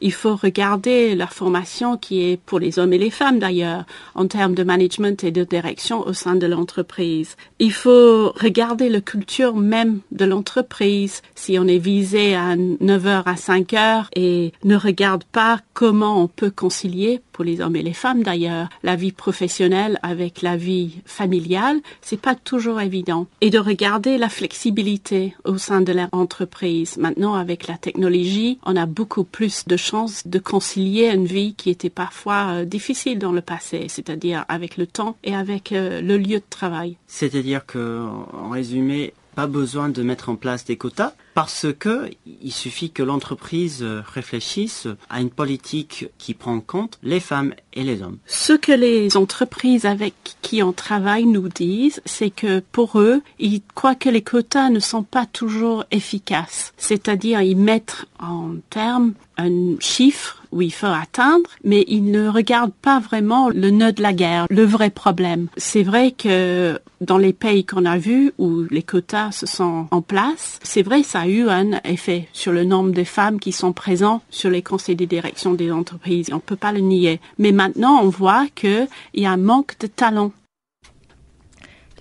Il faut regarder la formation qui est pour les hommes et les femmes d'ailleurs, en termes de management et de direction au sein de l'entreprise. Il faut regarder la culture même de l'entreprise. Si on est visé à 9h à 5h et ne regarde pas comment on peut concilier pour les hommes et les femmes d'ailleurs, la vie professionnelle avec la vie familiale, c'est pas toujours évident. Et de regarder la flexibilité au sein de l'entreprise. Maintenant, avec la technologie, on a beaucoup plus de de concilier une vie qui était parfois euh, difficile dans le passé, c'est-à-dire avec le temps et avec euh, le lieu de travail. C'est-à-dire que, en résumé, pas besoin de mettre en place des quotas parce que il suffit que l'entreprise réfléchisse à une politique qui prend en compte les femmes et les hommes. Ce que les entreprises avec qui on travaille nous disent, c'est que pour eux, ils croient que les quotas ne sont pas toujours efficaces. C'est-à-dire, ils mettent en termes un chiffre où il faut atteindre, mais ils ne regardent pas vraiment le nœud de la guerre, le vrai problème. C'est vrai que dans les pays qu'on a vus où les quotas se sont en place, c'est vrai ça eu un effet sur le nombre de femmes qui sont présentes sur les conseils de direction des entreprises. On ne peut pas le nier. Mais maintenant, on voit qu'il y a un manque de talent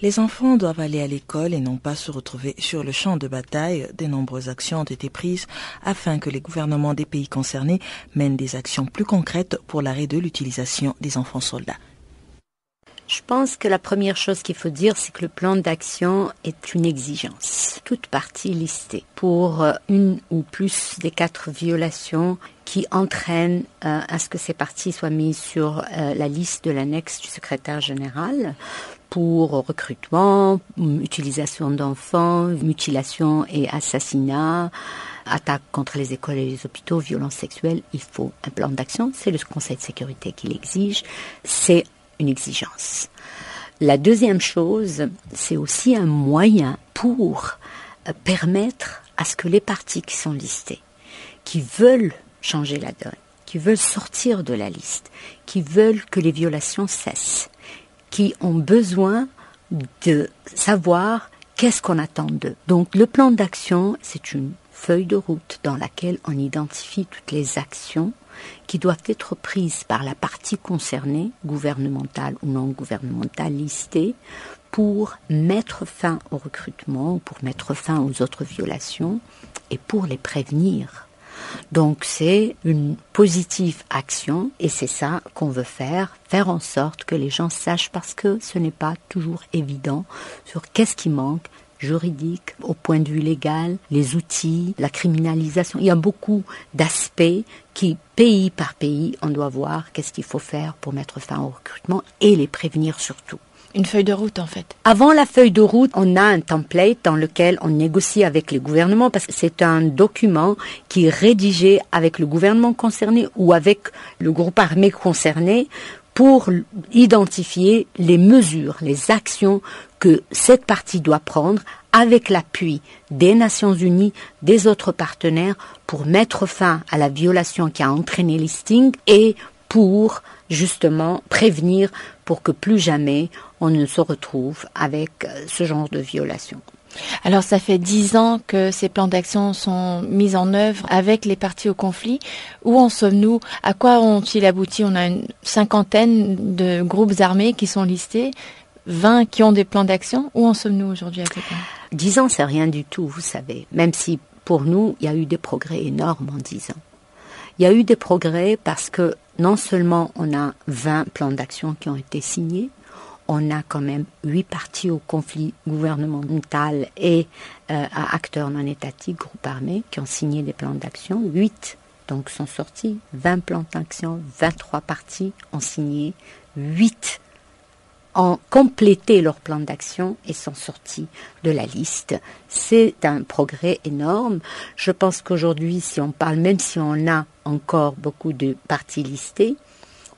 les enfants doivent aller à l'école et non pas se retrouver sur le champ de bataille. De nombreuses actions ont été prises afin que les gouvernements des pays concernés mènent des actions plus concrètes pour l'arrêt de l'utilisation des enfants soldats. Je pense que la première chose qu'il faut dire, c'est que le plan d'action est une exigence, toute partie listée, pour euh, une ou plus des quatre violations qui entraînent euh, à ce que ces parties soient mises sur euh, la liste de l'annexe du secrétaire général pour recrutement, utilisation d'enfants, mutilation et assassinat, attaque contre les écoles et les hôpitaux, violences sexuelles, il faut un plan d'action. C'est le Conseil de sécurité qui l'exige. C'est une exigence. La deuxième chose, c'est aussi un moyen pour euh, permettre à ce que les partis qui sont listés, qui veulent changer la donne, qui veulent sortir de la liste, qui veulent que les violations cessent, qui ont besoin de savoir qu'est-ce qu'on attend d'eux. Donc le plan d'action, c'est une feuille de route dans laquelle on identifie toutes les actions qui doivent être prises par la partie concernée, gouvernementale ou non gouvernementale listée, pour mettre fin au recrutement, pour mettre fin aux autres violations et pour les prévenir. Donc c'est une positive action et c'est ça qu'on veut faire, faire en sorte que les gens sachent parce que ce n'est pas toujours évident sur qu'est-ce qui manque, juridique, au point de vue légal, les outils, la criminalisation. Il y a beaucoup d'aspects qui, pays par pays, on doit voir qu'est-ce qu'il faut faire pour mettre fin au recrutement et les prévenir surtout. Une feuille de route en fait. Avant la feuille de route, on a un template dans lequel on négocie avec les gouvernements parce que c'est un document qui est rédigé avec le gouvernement concerné ou avec le groupe armé concerné pour identifier les mesures, les actions que cette partie doit prendre avec l'appui des Nations Unies, des autres partenaires, pour mettre fin à la violation qui a entraîné listing et pour justement prévenir pour que plus jamais on ne se retrouve avec ce genre de violation. Alors ça fait dix ans que ces plans d'action sont mis en œuvre avec les partis au conflit. Où en sommes-nous? À quoi ont-ils abouti? On a une cinquantaine de groupes armés qui sont listés, 20 qui ont des plans d'action. Où en sommes-nous aujourd'hui à Pékin? Dix ans, c'est rien du tout, vous savez. Même si pour nous, il y a eu des progrès énormes en dix ans. Il y a eu des progrès parce que non seulement on a 20 plans d'action qui ont été signés, on a quand même huit partis au conflit gouvernemental et euh, à acteurs non étatiques, groupes armés, qui ont signé des plans d'action. Huit donc sont sortis, 20 plans d'action, 23 partis ont signé, huit ont complété leur plan d'action et sont sortis de la liste. C'est un progrès énorme. Je pense qu'aujourd'hui, si on parle, même si on a encore beaucoup de partis listés,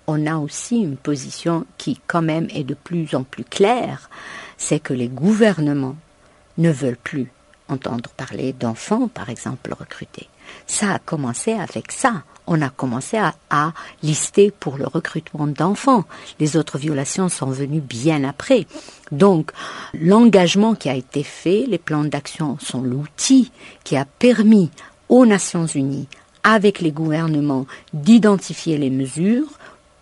on a aussi une position qui quand même est de plus en plus claire, c'est que les gouvernements ne veulent plus entendre parler d'enfants, par exemple, recrutés. Ça a commencé avec ça. On a commencé à, lister pour le recrutement d'enfants. Les autres violations sont venues bien après. Donc, l'engagement qui a été fait, les plans d'action sont l'outil qui a permis aux Nations Unies, avec les gouvernements, d'identifier les mesures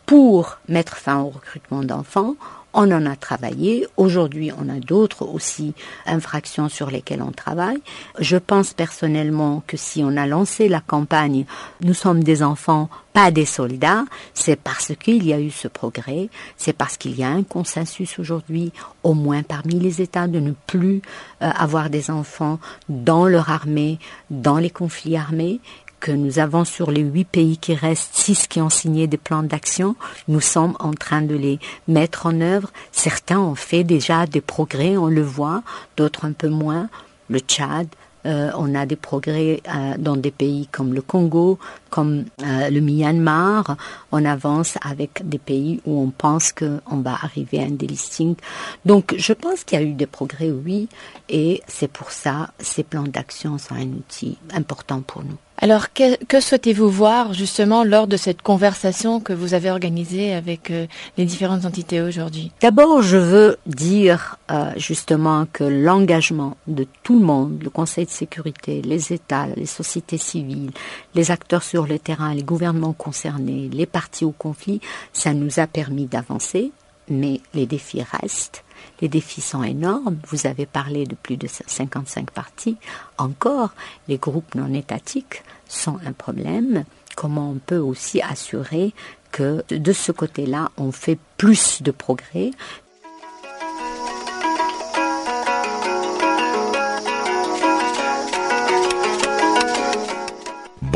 pour mettre fin au recrutement d'enfants. On en a travaillé. Aujourd'hui, on a d'autres aussi infractions sur lesquelles on travaille. Je pense personnellement que si on a lancé la campagne Nous sommes des enfants, pas des soldats, c'est parce qu'il y a eu ce progrès, c'est parce qu'il y a un consensus aujourd'hui, au moins parmi les États, de ne plus euh, avoir des enfants dans leur armée, dans les conflits armés, que nous avons sur les huit pays qui restent, six qui ont signé des plans d'action. Nous sommes en train de les mettre en œuvre. Certains ont fait déjà des progrès, on le voit, d'autres un peu moins. Le Tchad, euh, on a des progrès euh, dans des pays comme le Congo, comme euh, le Myanmar. On avance avec des pays où on pense qu'on va arriver à un delisting. Donc, je pense qu'il y a eu des progrès, oui, et c'est pour ça ces plans d'action sont un outil important pour nous. Alors, que, souhaitez-vous voir justement lors de cette conversation que vous avez organisée avec euh, les différentes entités aujourd'hui? D'abord, je veux dire euh, justement que l'engagement de tout le monde, le Conseil de sécurité, les États, les sociétés civiles, les acteurs sur le terrain, les gouvernements concernés, les partis au conflit, ça nous a permis d'avancer, mais les défis restent. Les défis sont énormes. Vous avez parlé de plus de 55 partis. Encore, les groupes non étatiques sont un problème. Comment on peut aussi assurer que de ce côté-là, on fait plus de progrès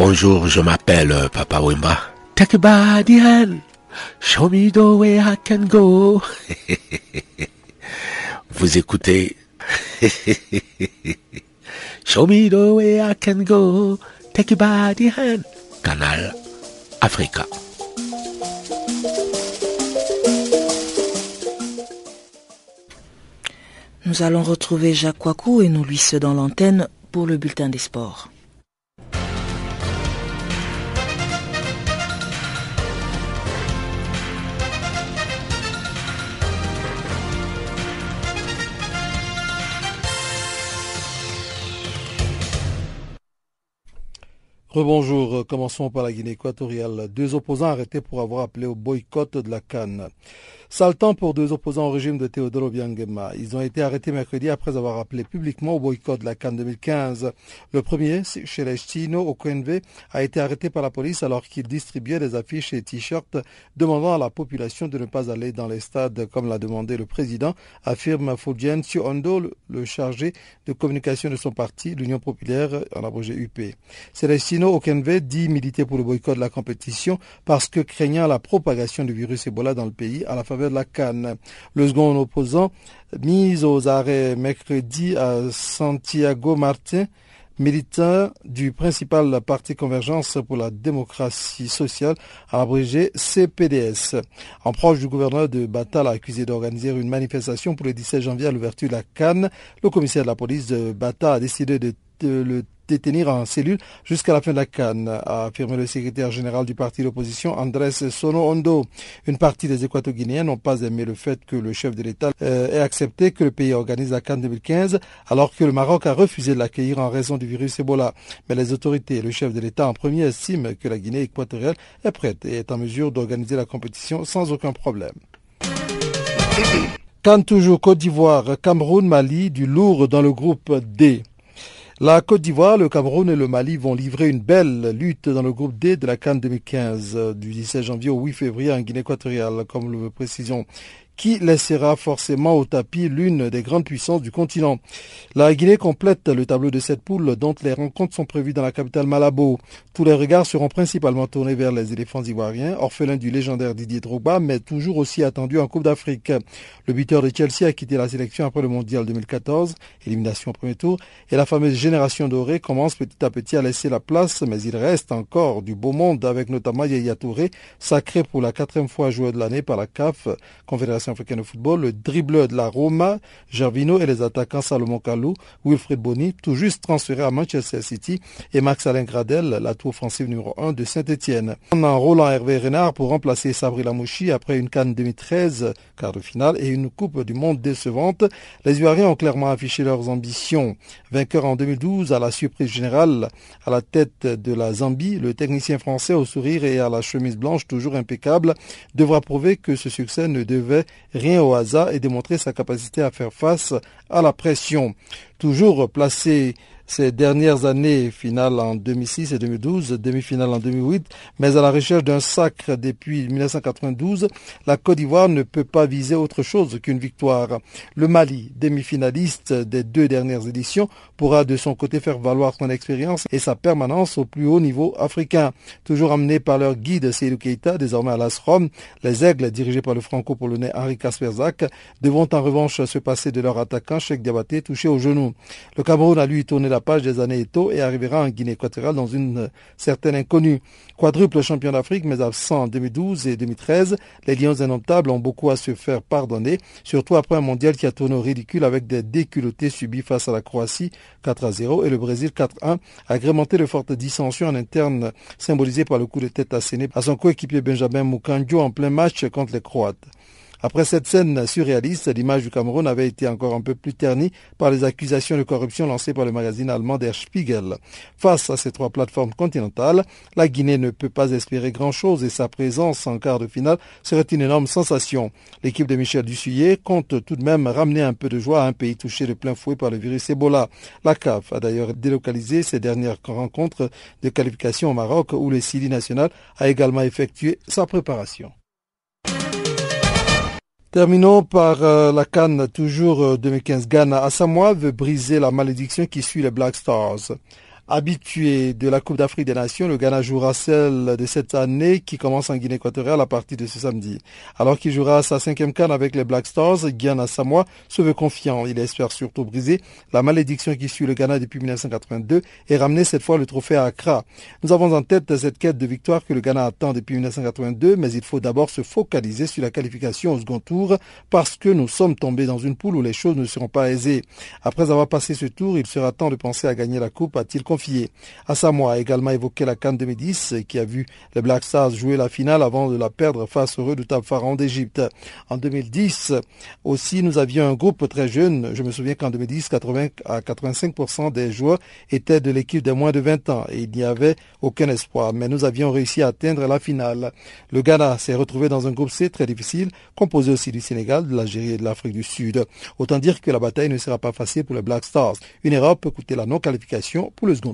Bonjour, je m'appelle euh, Papa Wimba. Take a body hand. Show me the way I can go. (laughs) Vous écoutez? (laughs) Show me the way I can go. Take you by the hand. Canal Africa. Nous allons retrouver Jacques Wakou et nous lui dans l'antenne pour le bulletin des sports. Rebonjour, commençons par la Guinée équatoriale. Deux opposants arrêtés pour avoir appelé au boycott de la Cannes. Temps pour deux opposants au régime de Teodoro Biangema. Ils ont été arrêtés mercredi après avoir appelé publiquement au boycott de la Cannes 2015. Le premier, Celestino Okwenve, a été arrêté par la police alors qu'il distribuait des affiches et t-shirts demandant à la population de ne pas aller dans les stades comme l'a demandé le président, affirme Fulgencio Ondo, le chargé de communication de son parti, l'Union populaire, en abrégé UP. Celestino Okwenve dit militer pour le boycott de la compétition parce que craignant la propagation du virus Ebola dans le pays à la faveur de la Cannes. Le second opposant, mis aux arrêts mercredi à Santiago Martin, militant du principal parti Convergence pour la démocratie sociale, abrégé CPDS. En proche du gouverneur de Bata l'a accusé d'organiser une manifestation pour le 17 janvier à l'ouverture de la Cannes. Le commissaire de la police de Bata a décidé de le détenir en cellule jusqu'à la fin de la canne, a affirmé le secrétaire général du parti d'opposition Andrés Sono Hondo. Une partie des Équato-Guinéens n'ont pas aimé le fait que le chef de l'État euh, ait accepté que le pays organise la canne 2015 alors que le Maroc a refusé de l'accueillir en raison du virus Ebola. Mais les autorités et le chef de l'État en premier estiment que la Guinée équatoriale est prête et est en mesure d'organiser la compétition sans aucun problème. Cannes toujours Côte d'Ivoire, Cameroun, Mali, du lourd dans le groupe D. La Côte d'Ivoire, le Cameroun et le Mali vont livrer une belle lutte dans le groupe D de la Cannes 2015 du 17 janvier au 8 février en Guinée équatoriale, comme le précision qui laissera forcément au tapis l'une des grandes puissances du continent. La Guinée complète le tableau de cette poule dont les rencontres sont prévues dans la capitale Malabo. Tous les regards seront principalement tournés vers les éléphants ivoiriens, orphelins du légendaire Didier Drogba, mais toujours aussi attendus en Coupe d'Afrique. Le buteur de Chelsea a quitté la sélection après le Mondial 2014, élimination au premier tour, et la fameuse génération dorée commence petit à petit à laisser la place, mais il reste encore du beau monde avec notamment Yaya Touré, sacré pour la quatrième fois joueur de l'année par la CAF, Confédération africaine de football, le dribbleur de la Roma, Gervino et les attaquants Salomon Kalou, Wilfred Boni, tout juste transféré à Manchester City, et Max Alain Gradel, la tour offensive numéro 1 de Saint-Etienne. On a Roland Hervé Renard pour remplacer Sabri Lamouchi après une canne 2013, quart de finale, et une Coupe du Monde décevante. Les Ivoiriens ont clairement affiché leurs ambitions. Vainqueur en 2012 à la surprise générale, à la tête de la Zambie, le technicien français au sourire et à la chemise blanche toujours impeccable devra prouver que ce succès ne devait rien au hasard et démontrer sa capacité à faire face à la pression. Toujours placé ces dernières années, finale en 2006 et 2012, demi-finale en 2008, mais à la recherche d'un sacre depuis 1992, la Côte d'Ivoire ne peut pas viser autre chose qu'une victoire. Le Mali, demi-finaliste des deux dernières éditions, pourra de son côté faire valoir son expérience et sa permanence au plus haut niveau africain. Toujours amené par leur guide Seydou Keita, désormais à l'AS Rome, les Aigles, dirigés par le franco-polonais Henri Kasperzak, devront en revanche se passer de leur attaquant Cheikh Diabaté touché au genou. Le Cameroun a lui tourné la page des années Eto et arrivera en Guinée équatoriale dans une certaine inconnue. Quadruple champion d'Afrique, mais absent en 2012 et 2013, les Lions indomptables ont beaucoup à se faire pardonner, surtout après un mondial qui a tourné au ridicule avec des déculottés subis face à la Croatie 4 à 0 et le Brésil 4-1, agrémenté de fortes dissensions en interne symbolisées par le coup de tête asséné à son coéquipier Benjamin Mukanjo en plein match contre les Croates. Après cette scène surréaliste, l'image du Cameroun avait été encore un peu plus ternie par les accusations de corruption lancées par le magazine allemand Der Spiegel. Face à ces trois plateformes continentales, la Guinée ne peut pas espérer grand-chose et sa présence en quart de finale serait une énorme sensation. L'équipe de Michel Dussuyer compte tout de même ramener un peu de joie à un pays touché de plein fouet par le virus Ebola. La CAF a d'ailleurs délocalisé ses dernières rencontres de qualification au Maroc où le Sili national a également effectué sa préparation. Terminons par euh, la Cannes, toujours 2015. Euh, Ghana, Asamoah veut briser la malédiction qui suit les Black Stars. Habitué de la Coupe d'Afrique des Nations, le Ghana jouera celle de cette année qui commence en Guinée équatoriale à partir de ce samedi. Alors qu'il jouera sa cinquième canne avec les Black Stars, Guyana Samoa se veut confiant. Il espère surtout briser la malédiction qui suit le Ghana depuis 1982 et ramener cette fois le trophée à Accra. Nous avons en tête cette quête de victoire que le Ghana attend depuis 1982, mais il faut d'abord se focaliser sur la qualification au second tour parce que nous sommes tombés dans une poule où les choses ne seront pas aisées. Après avoir passé ce tour, il sera temps de penser à gagner la coupe, a-t-il confié. Asamoah a également évoqué la Cannes 2010 qui a vu les Black Stars jouer la finale avant de la perdre face au redoutable Pharaon d'Égypte. En 2010 aussi, nous avions un groupe très jeune. Je me souviens qu'en 2010, 80 à 85% des joueurs étaient de l'équipe de moins de 20 ans et il n'y avait aucun espoir. Mais nous avions réussi à atteindre la finale. Le Ghana s'est retrouvé dans un groupe C très difficile, composé aussi du Sénégal, de l'Algérie et de l'Afrique du Sud. Autant dire que la bataille ne sera pas facile pour les Black Stars. Une erreur peut coûter la non-qualification pour le second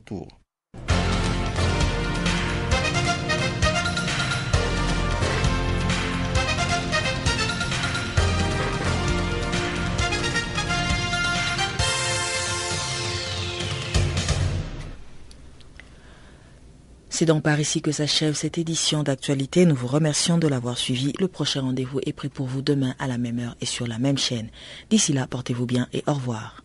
C'est donc par ici que s'achève cette édition d'actualité. Nous vous remercions de l'avoir suivi. Le prochain rendez-vous est pris pour vous demain à la même heure et sur la même chaîne. D'ici là, portez-vous bien et au revoir.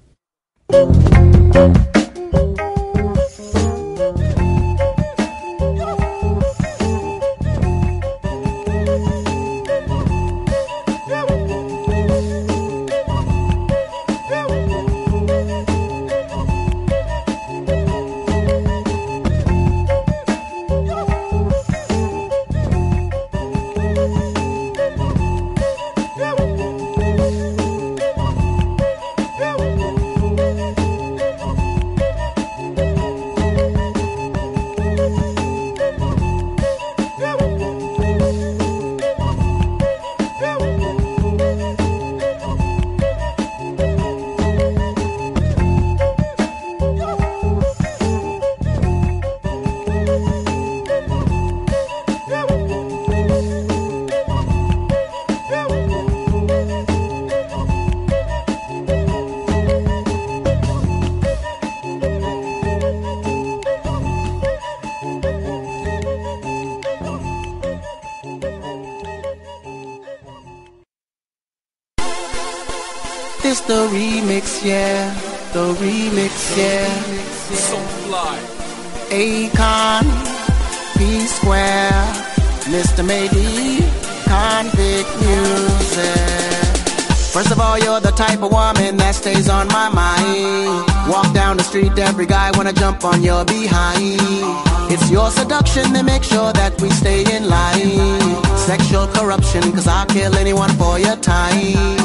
Remix, yeah. The remix, yeah. So fly. Akon, B Square, Mr. Maybe, Convict Music. First of all, you're the type of woman that stays on my mind. Walk down the street, every guy wanna jump on your behind. It's your seduction that makes sure that we stay in line. Sexual corruption, cause I'll kill anyone for your time. Time,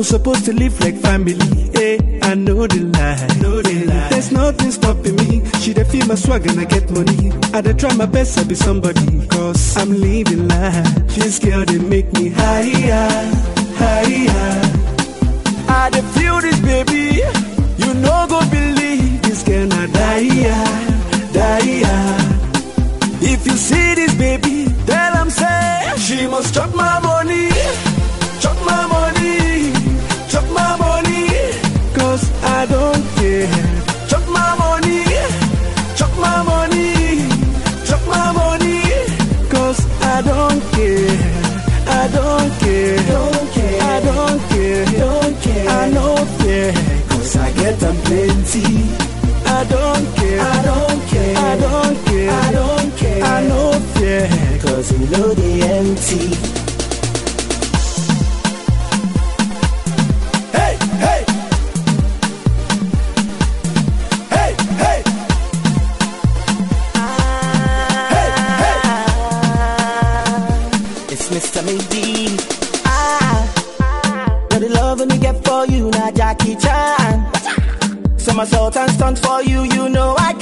Who's supposed to live like family? Hey, I know the lie. Know the lie. There's nothing stopping me. She dey feel my swag and I get money. I dey try my best to be somebody, cause I'm living life. This girl they make me higher, higher. I dey feel this baby. You no go believe this girl na die, die. If you see this baby, tell him say she must chop my money, get them plenty. I don't care, I don't care, I don't care, I don't care, I no fear, cause you know they empty. Hey, hey! Hey, hey! It's Mr. Maybe. Ah, you're the love me get for you, now Jackie Chan. Somersault and stunt for you, you know I